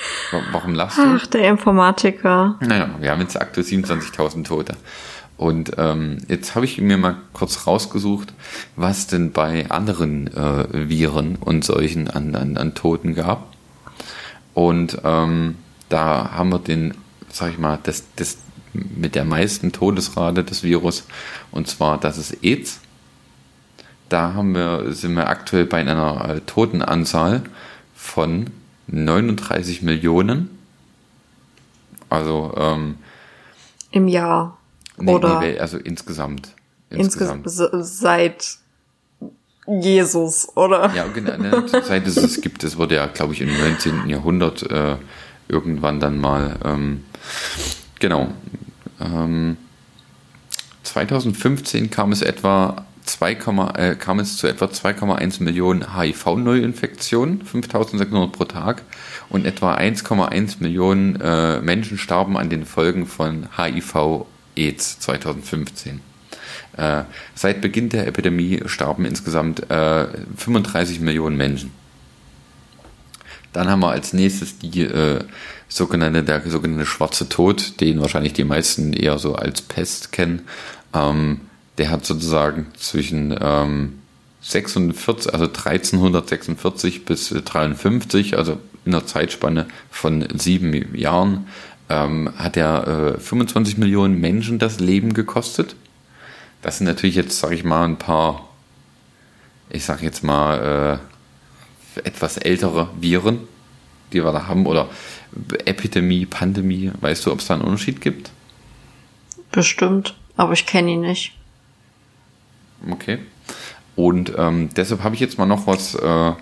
Warum lachst du? Ach, der Informatiker. Naja, wir haben jetzt aktuell 27.000 Tote. Und ähm, jetzt habe ich mir mal kurz rausgesucht, was denn bei anderen äh, Viren und solchen an, an, an Toten gab. Und ähm, da haben wir den, sag ich mal, das, das mit der meisten Todesrate des Virus. Und zwar, das ist AIDS. Da haben wir, sind wir aktuell bei einer äh, Totenanzahl von 39 Millionen. Also ähm, im Jahr. Nee, oder nee, also insgesamt. Insgesamt, insgesamt seit Jesus, oder? Ja, genau. Ne, seit es es gibt, es wurde ja, glaube ich, im 19. Jahrhundert äh, irgendwann dann mal, ähm, genau. Ähm, 2015 kam es etwa 2, äh, kam es zu etwa 2,1 Millionen HIV-Neuinfektionen, 5600 pro Tag, und etwa 1,1 Millionen äh, Menschen starben an den Folgen von HIV-AIDS 2015. Äh, seit Beginn der Epidemie starben insgesamt äh, 35 Millionen Menschen. Dann haben wir als nächstes die äh, sogenannte, der sogenannte schwarze Tod, den wahrscheinlich die meisten eher so als Pest kennen. Ähm, der hat sozusagen zwischen ähm, 46, also 1346 bis 53, also in einer Zeitspanne von sieben Jahren, ähm, hat er äh, 25 Millionen Menschen das Leben gekostet. Das sind natürlich jetzt, sage ich mal, ein paar, ich sage jetzt mal, äh, etwas ältere Viren, die wir da haben, oder Epidemie, Pandemie. Weißt du, ob es da einen Unterschied gibt? Bestimmt, aber ich kenne ihn nicht. Okay. Und ähm, deshalb habe ich jetzt mal noch was, äh,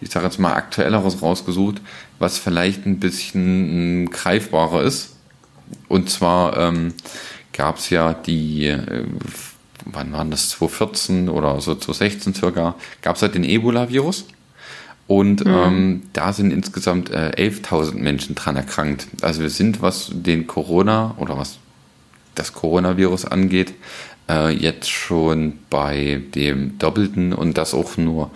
ich sage jetzt mal aktuelleres rausgesucht, was vielleicht ein bisschen äh, greifbarer ist. Und zwar ähm, gab es ja die, äh, wann waren das, 2014 oder so 2016 circa, gab es halt den Ebola-Virus. Und mhm. ähm, da sind insgesamt äh, 11.000 Menschen dran erkrankt. Also wir sind, was den Corona oder was das Coronavirus angeht, äh, jetzt schon bei dem Doppelten und das auch nur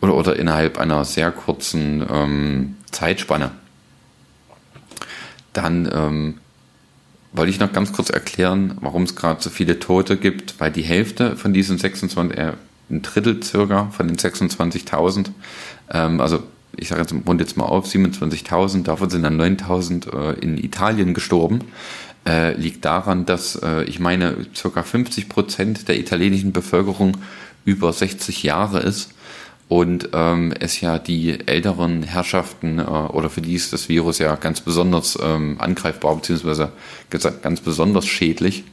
oder, oder innerhalb einer sehr kurzen ähm, Zeitspanne. Dann ähm, wollte ich noch ganz kurz erklären, warum es gerade so viele Tote gibt, weil die Hälfte von diesen 26, äh, ein Drittel circa von den 26.000, ähm, also ich sage jetzt, rund jetzt mal auf, 27.000, davon sind dann 9.000 äh, in Italien gestorben äh, liegt daran, dass äh, ich meine, ca. 50 Prozent der italienischen Bevölkerung über 60 Jahre ist und ähm, es ja die älteren Herrschaften äh, oder für die ist das Virus ja ganz besonders ähm, angreifbar beziehungsweise ganz besonders schädlich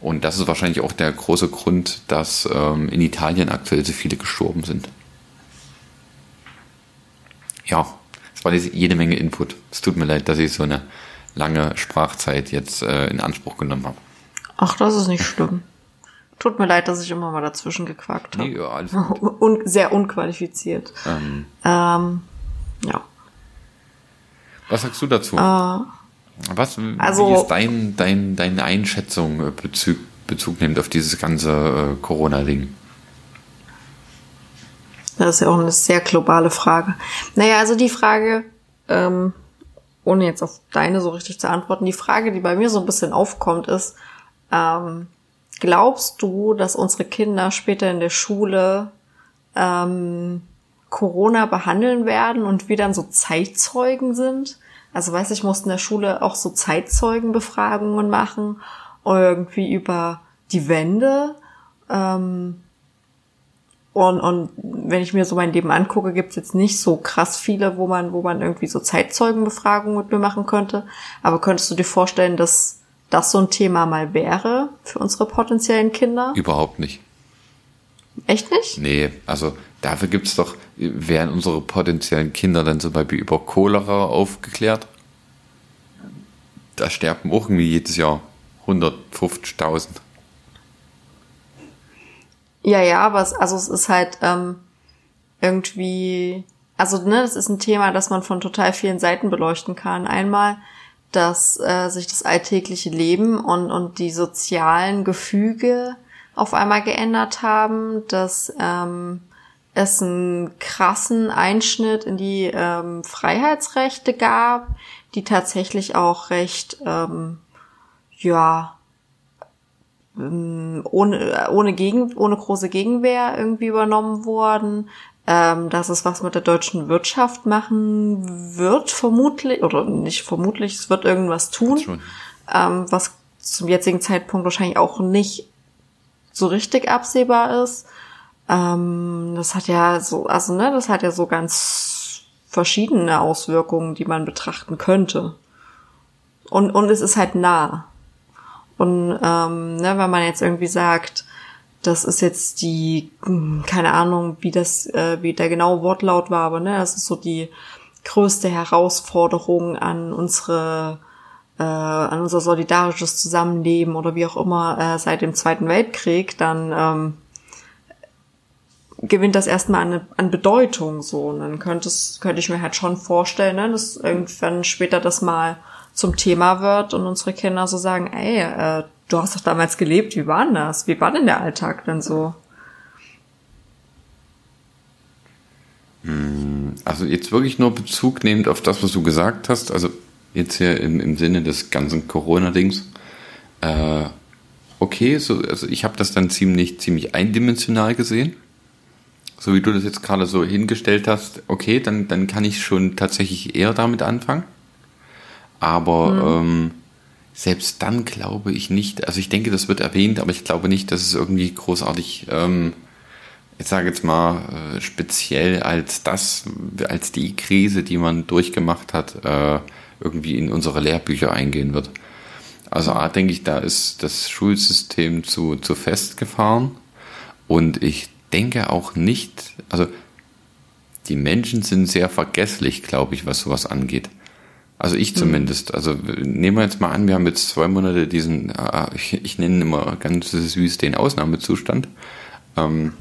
und das ist wahrscheinlich auch der große Grund, dass ähm, in Italien aktuell so viele gestorben sind. Ja, es war jede Menge Input. Es tut mir leid, dass ich so eine lange Sprachzeit jetzt äh, in Anspruch genommen habe. Ach, das ist nicht schlimm. Tut mir leid, dass ich immer mal dazwischen gequakt habe. Nee, ja, alles gut. Un sehr unqualifiziert. Ähm. Ähm, ja. Was sagst du dazu? Äh, Was also, wie ist dein, dein, deine Einschätzung äh, Bezug, Bezug nimmt auf dieses ganze äh, Corona-Ding? Das ist ja auch eine sehr globale Frage. Naja, also die Frage, ähm, ohne jetzt auf deine so richtig zu antworten, die Frage, die bei mir so ein bisschen aufkommt, ist, ähm, glaubst du, dass unsere Kinder später in der Schule ähm, Corona behandeln werden und wir dann so Zeitzeugen sind? Also weiß ich, mussten in der Schule auch so Zeitzeugenbefragungen machen, irgendwie über die Wende. Ähm, und, und wenn ich mir so mein Leben angucke, gibt's jetzt nicht so krass viele, wo man, wo man irgendwie so Zeitzeugenbefragungen mit mir machen könnte. Aber könntest du dir vorstellen, dass das so ein Thema mal wäre für unsere potenziellen Kinder? Überhaupt nicht. Echt nicht? Nee, also dafür gibt's doch, werden unsere potenziellen Kinder dann zum Beispiel über Cholera aufgeklärt? Da sterben auch irgendwie jedes Jahr 150.000. Ja, ja, aber es, also es ist halt ähm, irgendwie, also ne, das ist ein Thema, das man von total vielen Seiten beleuchten kann. Einmal, dass äh, sich das alltägliche Leben und, und die sozialen Gefüge auf einmal geändert haben, dass ähm, es einen krassen Einschnitt in die ähm, Freiheitsrechte gab, die tatsächlich auch recht, ähm, ja, ähm, ohne, ohne, Gegen, ohne große Gegenwehr irgendwie übernommen worden. Ähm, dass es was mit der deutschen Wirtschaft machen wird, vermutlich, oder nicht vermutlich, es wird irgendwas tun, ähm, was zum jetzigen Zeitpunkt wahrscheinlich auch nicht so richtig absehbar ist. Ähm, das hat ja so, also ne, das hat ja so ganz verschiedene Auswirkungen, die man betrachten könnte. Und, und es ist halt nah. Und ähm, ne, wenn man jetzt irgendwie sagt, das ist jetzt die, hm, keine Ahnung, wie das, äh, wie der genaue Wortlaut war, aber ne, das ist so die größte Herausforderung an unsere äh, an unser solidarisches Zusammenleben oder wie auch immer äh, seit dem Zweiten Weltkrieg, dann ähm, gewinnt das erstmal an, an Bedeutung so. Und dann könnte, es, könnte ich mir halt schon vorstellen, ne, dass irgendwann später das mal zum Thema wird und unsere Kinder so sagen, ey, äh, du hast doch damals gelebt, wie war denn das? Wie war denn der Alltag denn so? Hm, also jetzt wirklich nur Bezug nehmend auf das, was du gesagt hast, also jetzt hier im, im Sinne des ganzen Corona-Dings. Äh, okay, so, also ich habe das dann ziemlich, ziemlich eindimensional gesehen. So wie du das jetzt gerade so hingestellt hast, okay, dann, dann kann ich schon tatsächlich eher damit anfangen. Aber mhm. ähm, selbst dann glaube ich nicht, also ich denke, das wird erwähnt, aber ich glaube nicht, dass es irgendwie großartig, ähm, ich sage jetzt mal, äh, speziell als das, als die Krise, die man durchgemacht hat, äh, irgendwie in unsere Lehrbücher eingehen wird. Also A, denke ich, da ist das Schulsystem zu, zu festgefahren und ich denke auch nicht, also die Menschen sind sehr vergesslich, glaube ich, was sowas angeht. Also ich mhm. zumindest. Also nehmen wir jetzt mal an, wir haben jetzt zwei Monate diesen, äh, ich, ich nenne immer ganz süß den Ausnahmezustand. Ähm,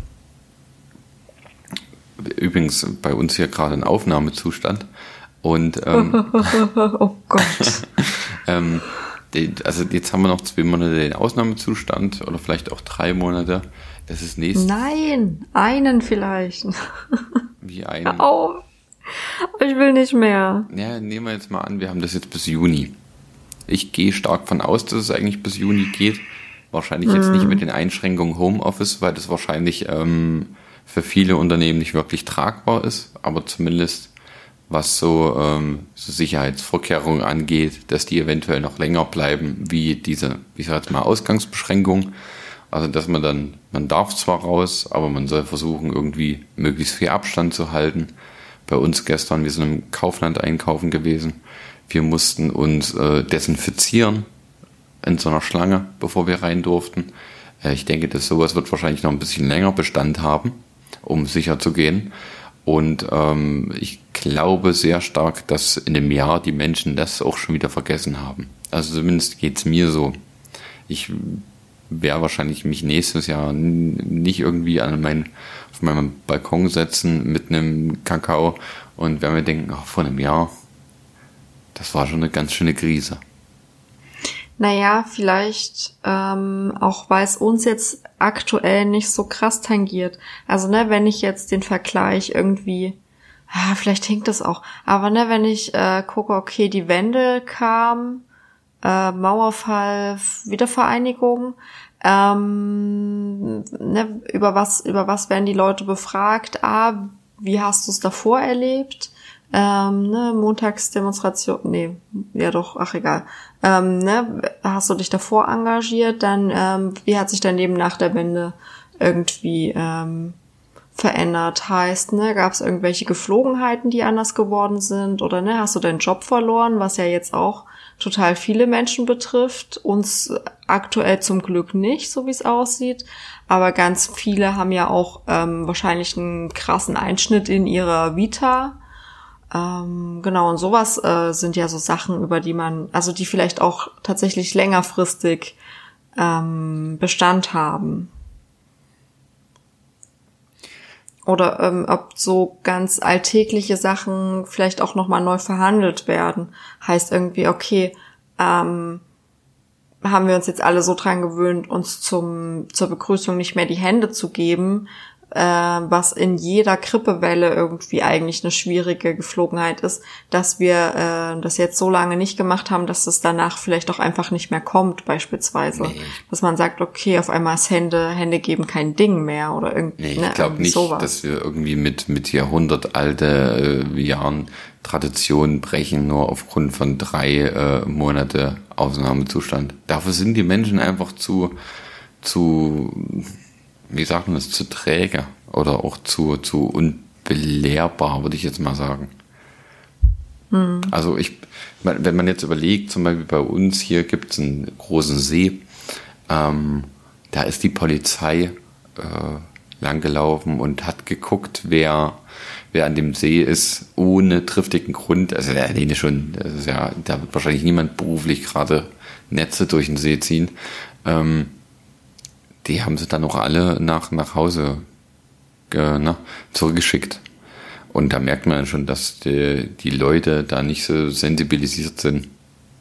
übrigens bei uns hier gerade ein Aufnahmezustand. Und ähm, oh Gott. ähm, also jetzt haben wir noch zwei Monate den Ausnahmezustand oder vielleicht auch drei Monate. Das ist nächstes. Nein, einen vielleicht. Wie einen? Hör Ich will nicht mehr. Ja, nehmen wir jetzt mal an, wir haben das jetzt bis Juni. Ich gehe stark von aus, dass es eigentlich bis Juni geht. Wahrscheinlich jetzt nicht mhm. mit den Einschränkungen Homeoffice, weil das wahrscheinlich ähm, für viele Unternehmen nicht wirklich tragbar ist, aber zumindest was so, ähm, so Sicherheitsvorkehrungen angeht, dass die eventuell noch länger bleiben, wie diese, ich sag jetzt mal, Ausgangsbeschränkung. Also dass man dann, man darf zwar raus, aber man soll versuchen, irgendwie möglichst viel Abstand zu halten bei uns gestern, wir sind im Kaufland einkaufen gewesen. Wir mussten uns äh, desinfizieren in so einer Schlange, bevor wir rein durften. Äh, ich denke, dass sowas wird wahrscheinlich noch ein bisschen länger Bestand haben, um sicher zu gehen. Und ähm, ich glaube sehr stark, dass in einem Jahr die Menschen das auch schon wieder vergessen haben. Also zumindest geht's mir so. Ich werde wahrscheinlich mich nächstes Jahr nicht irgendwie an mein meinem Balkon setzen mit einem Kakao und wenn wir denken, oh, vor einem Jahr, das war schon eine ganz schöne Krise. Naja, vielleicht ähm, auch, weil es uns jetzt aktuell nicht so krass tangiert. Also, ne, wenn ich jetzt den Vergleich irgendwie, ah, vielleicht hinkt das auch, aber ne, wenn ich äh, gucke, okay, die Wende kam, äh, Mauerfall, Wiedervereinigung, ähm, ne, über was, über was werden die Leute befragt? Ah, wie hast du es davor erlebt? Ähm, ne, Montagsdemonstration, nee, ja doch, ach egal. Ähm, ne, hast du dich davor engagiert? Dann, ähm, wie hat sich dein Leben nach der Wende irgendwie ähm, verändert? Heißt, ne, gab es irgendwelche Geflogenheiten, die anders geworden sind? Oder ne, hast du deinen Job verloren, was ja jetzt auch total viele Menschen betrifft. Uns aktuell zum Glück nicht, so wie es aussieht. Aber ganz viele haben ja auch ähm, wahrscheinlich einen krassen Einschnitt in ihrer Vita. Ähm, genau, und sowas äh, sind ja so Sachen, über die man, also die vielleicht auch tatsächlich längerfristig ähm, Bestand haben. Oder ähm, ob so ganz alltägliche Sachen vielleicht auch nochmal neu verhandelt werden. Heißt irgendwie, okay, ähm, haben wir uns jetzt alle so dran gewöhnt, uns zum, zur Begrüßung nicht mehr die Hände zu geben. Äh, was in jeder Grippewelle irgendwie eigentlich eine schwierige Geflogenheit ist, dass wir äh, das jetzt so lange nicht gemacht haben, dass es danach vielleicht auch einfach nicht mehr kommt, beispielsweise. Nee. Dass man sagt, okay, auf einmal ist Hände, Hände geben kein Ding mehr oder irgendwie. Nee, ich ne, glaube nicht, sowas. dass wir irgendwie mit, mit jahrhundertalte äh, Jahren Traditionen brechen, nur aufgrund von drei äh, Monate Ausnahmezustand. Dafür sind die Menschen einfach zu, zu wie sagt man das, zu träge oder auch zu, zu unbelehrbar, würde ich jetzt mal sagen. Hm. Also ich, wenn man jetzt überlegt, zum Beispiel bei uns hier gibt es einen großen See, ähm, da ist die Polizei äh, langgelaufen und hat geguckt, wer, wer an dem See ist, ohne triftigen Grund. Also der alleine schon, das ist ja, da wird wahrscheinlich niemand beruflich gerade Netze durch den See ziehen. Ähm, die haben sie dann auch alle nach, nach Hause äh, na, zurückgeschickt. Und da merkt man schon, dass die, die Leute da nicht so sensibilisiert sind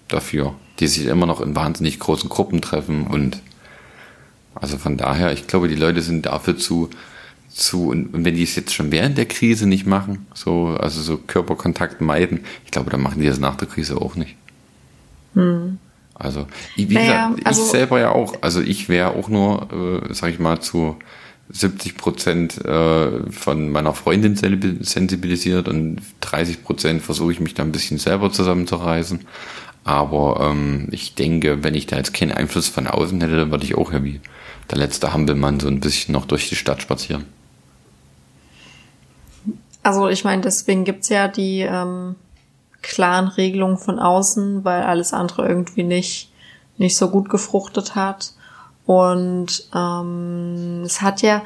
dafür. Die sich immer noch in wahnsinnig großen Gruppen treffen und also von daher, ich glaube, die Leute sind dafür zu, zu, und wenn die es jetzt schon während der Krise nicht machen, so, also so Körperkontakt meiden, ich glaube, dann machen die das nach der Krise auch nicht. Hm. Also, wie naja, gesagt, also, ich selber ja auch. Also ich wäre auch nur, äh, sag ich mal, zu 70 Prozent äh, von meiner Freundin sensibilisiert und 30 Prozent versuche ich mich da ein bisschen selber zusammenzureißen. Aber ähm, ich denke, wenn ich da jetzt keinen Einfluss von außen hätte, dann würde ich auch ja wie der letzte Hampelmann so ein bisschen noch durch die Stadt spazieren. Also ich meine, deswegen gibt's ja die ähm, klaren Regelungen von außen, weil alles andere irgendwie nicht, nicht so gut gefruchtet hat. Und ähm, es hat ja,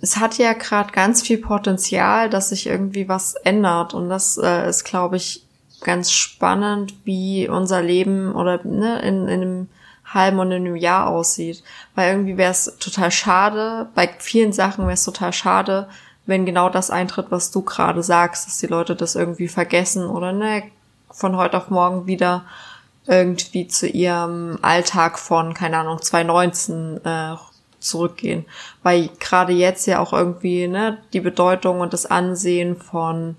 es hat ja gerade ganz viel Potenzial, dass sich irgendwie was ändert. Und das äh, ist, glaube ich, ganz spannend, wie unser Leben oder ne, in, in einem halben und in einem Jahr aussieht. Weil irgendwie wäre es total schade, bei vielen Sachen wäre es total schade, wenn genau das eintritt, was du gerade sagst, dass die Leute das irgendwie vergessen oder ne, von heute auf morgen wieder irgendwie zu ihrem Alltag von, keine Ahnung, 2019 äh, zurückgehen. Weil gerade jetzt ja auch irgendwie ne, die Bedeutung und das Ansehen von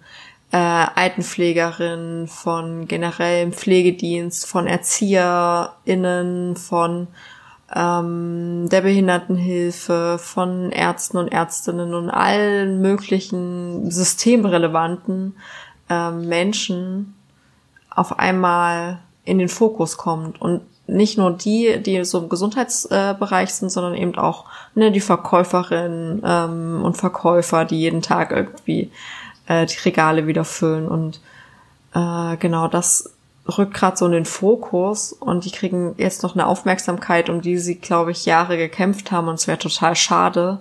äh, Altenpflegerinnen, von generellem Pflegedienst, von ErzieherInnen, von ähm, der Behindertenhilfe, von Ärzten und Ärztinnen und allen möglichen systemrelevanten äh, Menschen auf einmal in den Fokus kommt. Und nicht nur die, die so im Gesundheitsbereich sind, sondern eben auch ne, die Verkäuferinnen ähm, und Verkäufer, die jeden Tag irgendwie äh, die Regale wieder füllen. Und äh, genau das rückt gerade so in den Fokus und die kriegen jetzt noch eine Aufmerksamkeit, um die sie, glaube ich, Jahre gekämpft haben. Und es wäre total schade,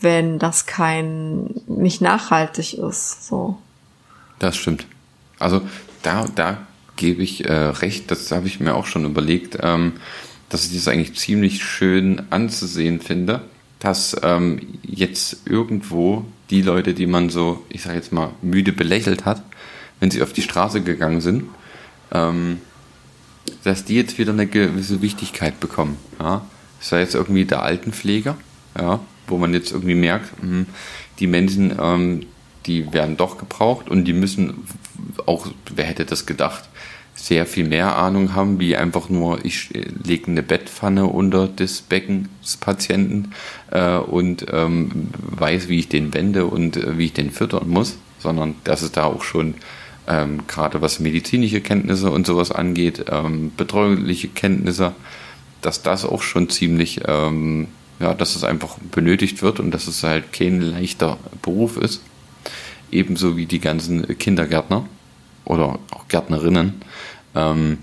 wenn das kein nicht nachhaltig ist. So. Das stimmt. Also da, da gebe ich äh, recht, das habe ich mir auch schon überlegt, ähm, dass ich das eigentlich ziemlich schön anzusehen finde, dass ähm, jetzt irgendwo die Leute, die man so, ich sage jetzt mal, müde belächelt hat, wenn sie auf die Straße gegangen sind, ähm, dass die jetzt wieder eine gewisse Wichtigkeit bekommen. Ja? Sei jetzt irgendwie der Altenpfleger, ja, wo man jetzt irgendwie merkt, mh, die Menschen, ähm, die werden doch gebraucht und die müssen auch, wer hätte das gedacht, sehr viel mehr Ahnung haben, wie einfach nur, ich lege eine Bettpfanne unter das Becken des Patienten äh, und ähm, weiß, wie ich den wende und äh, wie ich den füttern muss, sondern dass es da auch schon ähm, gerade was medizinische Kenntnisse und sowas angeht, ähm, betreuliche Kenntnisse, dass das auch schon ziemlich, ähm, ja, dass es einfach benötigt wird und dass es halt kein leichter Beruf ist. Ebenso wie die ganzen Kindergärtner oder auch Gärtnerinnen, ähm,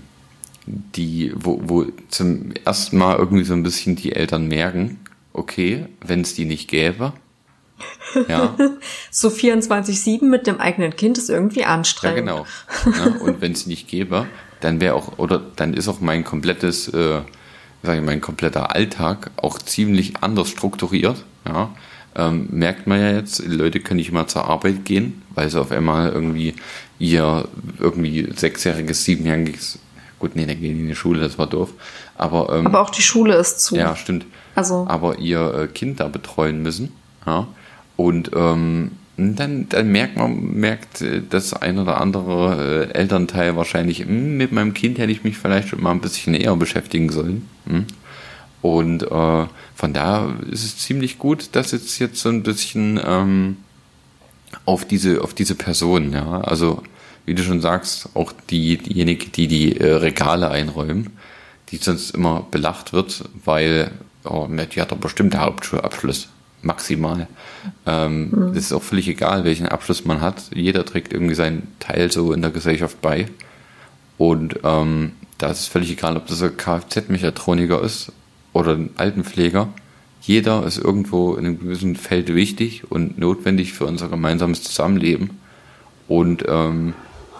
die, wo, wo zum ersten Mal irgendwie so ein bisschen die Eltern merken, okay, wenn es die nicht gäbe, ja. so 24-7 mit dem eigenen Kind ist irgendwie anstrengend. Ja, genau. Ja, und wenn es nicht gäbe, dann wäre auch, oder dann ist auch mein komplettes, äh, sag ich, mein kompletter Alltag auch ziemlich anders strukturiert. Ja. Ähm, merkt man ja jetzt, Leute können nicht mal zur Arbeit gehen, weil sie auf einmal irgendwie ihr irgendwie sechsjähriges, siebenjähriges, gut, nee, dann gehen die in die Schule, das war doof. Aber, ähm, aber auch die Schule ist zu. Ja, stimmt. Also. Aber ihr äh, Kind da betreuen müssen Ja? Und ähm, dann, dann merkt man, merkt äh, das ein oder andere äh, Elternteil wahrscheinlich, hm, mit meinem Kind hätte ich mich vielleicht schon mal ein bisschen eher beschäftigen sollen. Hm? Und äh, von da ist es ziemlich gut, dass jetzt jetzt so ein bisschen ähm, auf diese auf diese Person, ja, also wie du schon sagst, auch die diejenige, die die äh, Regale einräumen, die sonst immer belacht wird, weil oh, die hat doch bestimmt den Hauptschulabschluss maximal. Ähm, mhm. Das ist auch völlig egal, welchen Abschluss man hat. Jeder trägt irgendwie seinen Teil so in der Gesellschaft bei. Und ähm, da ist es völlig egal, ob das ein Kfz-Mechatroniker ist oder ein Altenpfleger. Jeder ist irgendwo in einem gewissen Feld wichtig und notwendig für unser gemeinsames Zusammenleben. Und ähm,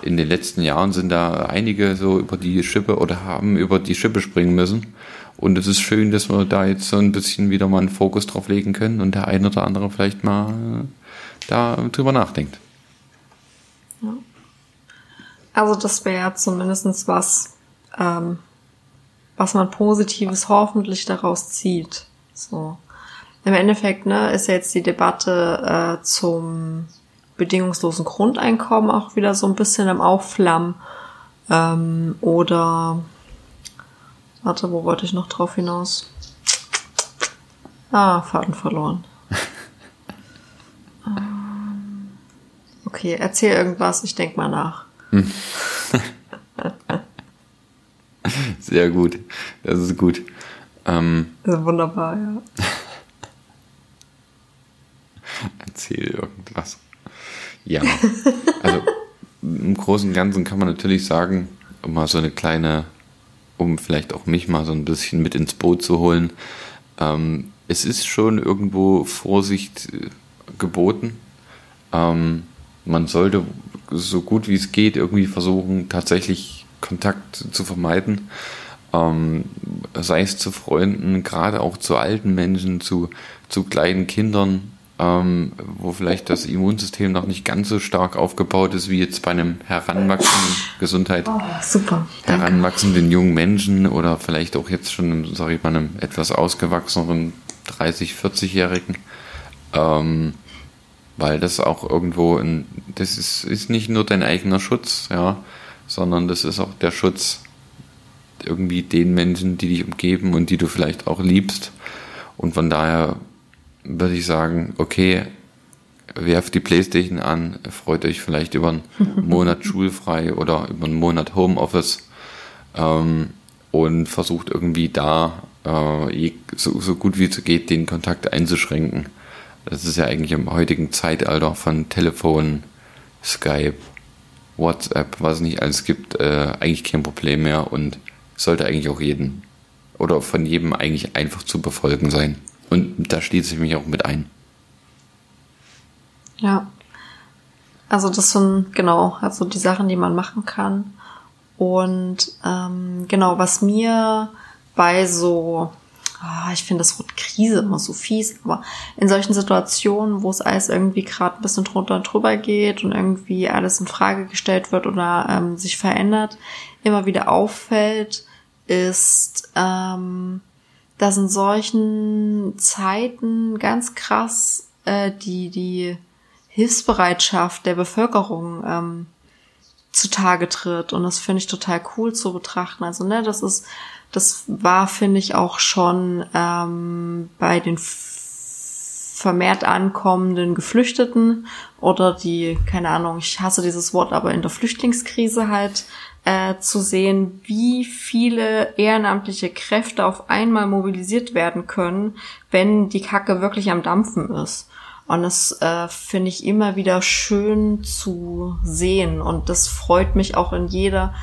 in den letzten Jahren sind da einige so über die Schippe oder haben über die Schippe springen müssen. Und es ist schön, dass wir da jetzt so ein bisschen wieder mal einen Fokus drauf legen können und der ein oder andere vielleicht mal da drüber nachdenkt. Ja. Also das wäre zumindest was, ähm, was man Positives hoffentlich daraus zieht. So. Im Endeffekt ne, ist ja jetzt die Debatte äh, zum bedingungslosen Grundeinkommen auch wieder so ein bisschen im Aufflammen. Ähm, oder warte, wo wollte ich noch drauf hinaus? Ah, Faden verloren. ähm, okay, erzähl irgendwas, ich denk mal nach. Sehr gut, das ist gut. Ähm, das ist wunderbar, ja. Erzähl irgendwas. Ja, also im Großen und Ganzen kann man natürlich sagen, um mal so eine kleine, um vielleicht auch mich mal so ein bisschen mit ins Boot zu holen, ähm, es ist schon irgendwo Vorsicht äh, geboten. Ähm, man sollte so gut wie es geht irgendwie versuchen, tatsächlich Kontakt zu vermeiden. Ähm, sei es zu Freunden, gerade auch zu alten Menschen, zu, zu kleinen Kindern, ähm, wo vielleicht das Immunsystem noch nicht ganz so stark aufgebaut ist wie jetzt bei einem heranwachsenden Gesundheit, oh, super. heranwachsenden jungen Menschen oder vielleicht auch jetzt schon, sage ich mal, einem etwas ausgewachseneren 30, 40-Jährigen. Ähm, weil das auch irgendwo ein, das ist, ist nicht nur dein eigener Schutz, ja, sondern das ist auch der Schutz irgendwie den Menschen, die dich umgeben und die du vielleicht auch liebst. Und von daher würde ich sagen, okay, werft die Playstation an, freut euch vielleicht über einen Monat schulfrei oder über einen Monat Homeoffice ähm, und versucht irgendwie da äh, so, so gut wie es geht den Kontakt einzuschränken. Das ist ja eigentlich im heutigen Zeitalter von Telefon, Skype, WhatsApp, was es nicht alles gibt, äh, eigentlich kein Problem mehr und sollte eigentlich auch jeden oder von jedem eigentlich einfach zu befolgen sein. Und da schließe ich mich auch mit ein. Ja. Also das sind genau, also die Sachen, die man machen kann. Und ähm, genau, was mir bei so, oh, ich finde das Wort Krise immer so fies, aber in solchen Situationen, wo es alles irgendwie gerade ein bisschen drunter und drüber geht und irgendwie alles in Frage gestellt wird oder ähm, sich verändert, immer wieder auffällt, ist, ähm, dass in solchen Zeiten ganz krass äh, die, die Hilfsbereitschaft der Bevölkerung ähm, zutage tritt. Und das finde ich total cool zu betrachten. Also, ne, das ist, das war, finde ich, auch schon ähm, bei den vermehrt ankommenden Geflüchteten oder die, keine Ahnung, ich hasse dieses Wort, aber in der Flüchtlingskrise halt äh, zu sehen, wie viele ehrenamtliche Kräfte auf einmal mobilisiert werden können, wenn die Kacke wirklich am Dampfen ist. Und das äh, finde ich immer wieder schön zu sehen. Und das freut mich auch in jeder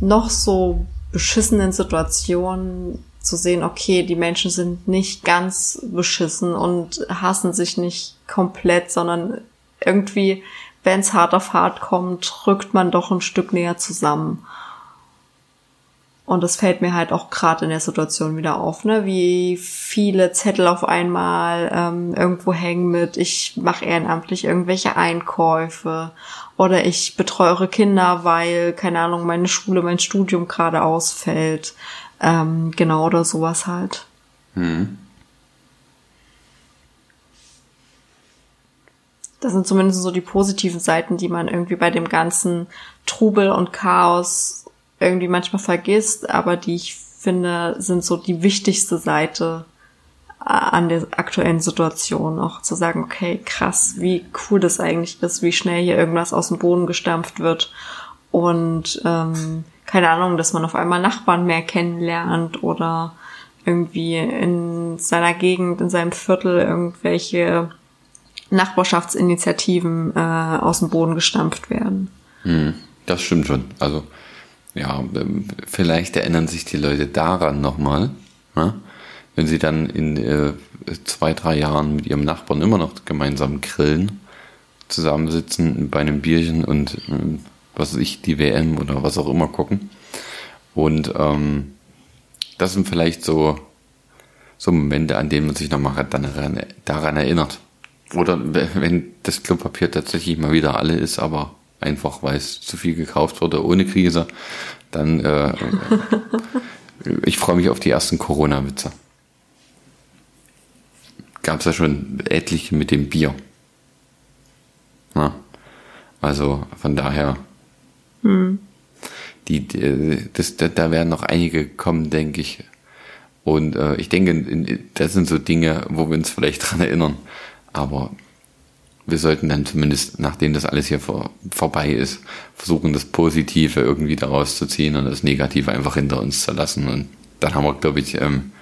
noch so beschissenen Situation zu sehen, okay, die Menschen sind nicht ganz beschissen und hassen sich nicht komplett, sondern irgendwie wenn es hart auf hart kommt, rückt man doch ein Stück näher zusammen. Und das fällt mir halt auch gerade in der Situation wieder auf, ne? Wie viele Zettel auf einmal ähm, irgendwo hängen mit, ich mache ehrenamtlich irgendwelche Einkäufe oder ich betreue eure Kinder, weil, keine Ahnung, meine Schule, mein Studium gerade ausfällt. Ähm, genau, oder sowas halt. Hm. Das sind zumindest so die positiven Seiten, die man irgendwie bei dem ganzen Trubel und Chaos irgendwie manchmal vergisst, aber die ich finde, sind so die wichtigste Seite an der aktuellen Situation auch zu sagen, okay, krass, wie cool das eigentlich ist, wie schnell hier irgendwas aus dem Boden gestampft wird. Und ähm, keine Ahnung, dass man auf einmal Nachbarn mehr kennenlernt oder irgendwie in seiner Gegend, in seinem Viertel irgendwelche Nachbarschaftsinitiativen äh, aus dem Boden gestampft werden. Hm, das stimmt schon. Also ja, ähm, vielleicht erinnern sich die Leute daran nochmal, ne? wenn sie dann in äh, zwei, drei Jahren mit ihrem Nachbarn immer noch gemeinsam grillen, zusammensitzen bei einem Bierchen und äh, was weiß ich, die WM oder was auch immer gucken. Und ähm, das sind vielleicht so, so Momente, an denen man sich nochmal daran erinnert. Oder wenn das Klopapier tatsächlich mal wieder alle ist, aber einfach weil es zu viel gekauft wurde ohne Krise, dann äh, ich freue mich auf die ersten Corona-Witze. Gab es ja schon etliche mit dem Bier. Na? Also von daher, hm. die, die, das, da werden noch einige kommen, denke ich. Und äh, ich denke, das sind so Dinge, wo wir uns vielleicht dran erinnern. Aber wir sollten dann zumindest, nachdem das alles hier vor, vorbei ist, versuchen, das Positive irgendwie daraus zu ziehen und das Negative einfach hinter uns zu lassen. Und dann haben wir, glaube ich, ähm,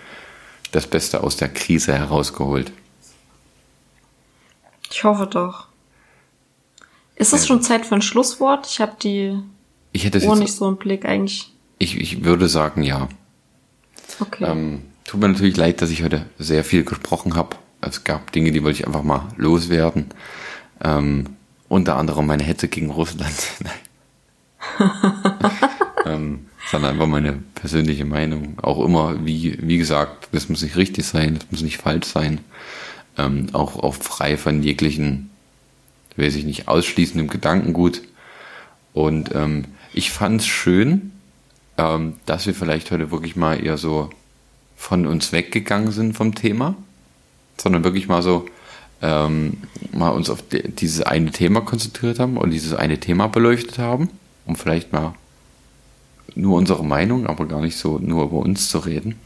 das Beste aus der Krise herausgeholt. Ich hoffe doch. Ist es schon Zeit für ein Schlusswort? Ich habe die ich hätte Uhr nicht so im Blick eigentlich. Ich, ich würde sagen, ja. Okay. Ähm, tut mir natürlich leid, dass ich heute sehr viel gesprochen habe es gab Dinge, die wollte ich einfach mal loswerden. Ähm, unter anderem meine Hetze gegen Russland. ähm, sondern einfach meine persönliche Meinung. Auch immer, wie, wie gesagt, das muss nicht richtig sein, das muss nicht falsch sein. Ähm, auch, auch frei von jeglichen, weiß ich nicht, ausschließendem Gedankengut. Und ähm, ich fand es schön, ähm, dass wir vielleicht heute wirklich mal eher so von uns weggegangen sind vom Thema sondern wirklich mal so ähm, mal uns auf die, dieses eine Thema konzentriert haben und dieses eine Thema beleuchtet haben, um vielleicht mal nur unsere Meinung, aber gar nicht so nur über uns zu reden.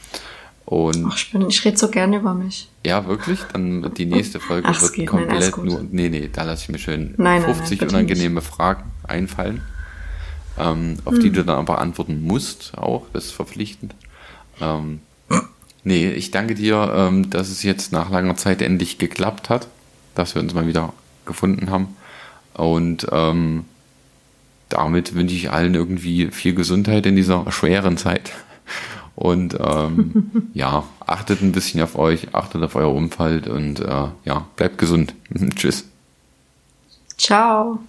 Und Ach, ich, bin, ich rede so gerne über mich. Ja, wirklich? Dann die nächste Folge Ach, wird geht, komplett nein, nur. Nee, nee, da lasse ich mir schön nein, 50 nein, unangenehme nicht. Fragen einfallen, ähm, auf hm. die du dann aber antworten musst, auch. Das ist verpflichtend. Ähm, Nee, ich danke dir, ähm, dass es jetzt nach langer Zeit endlich geklappt hat, dass wir uns mal wieder gefunden haben. Und ähm, damit wünsche ich allen irgendwie viel Gesundheit in dieser schweren Zeit. Und ähm, ja, achtet ein bisschen auf euch, achtet auf euer Umfeld und äh, ja, bleibt gesund. Tschüss. Ciao.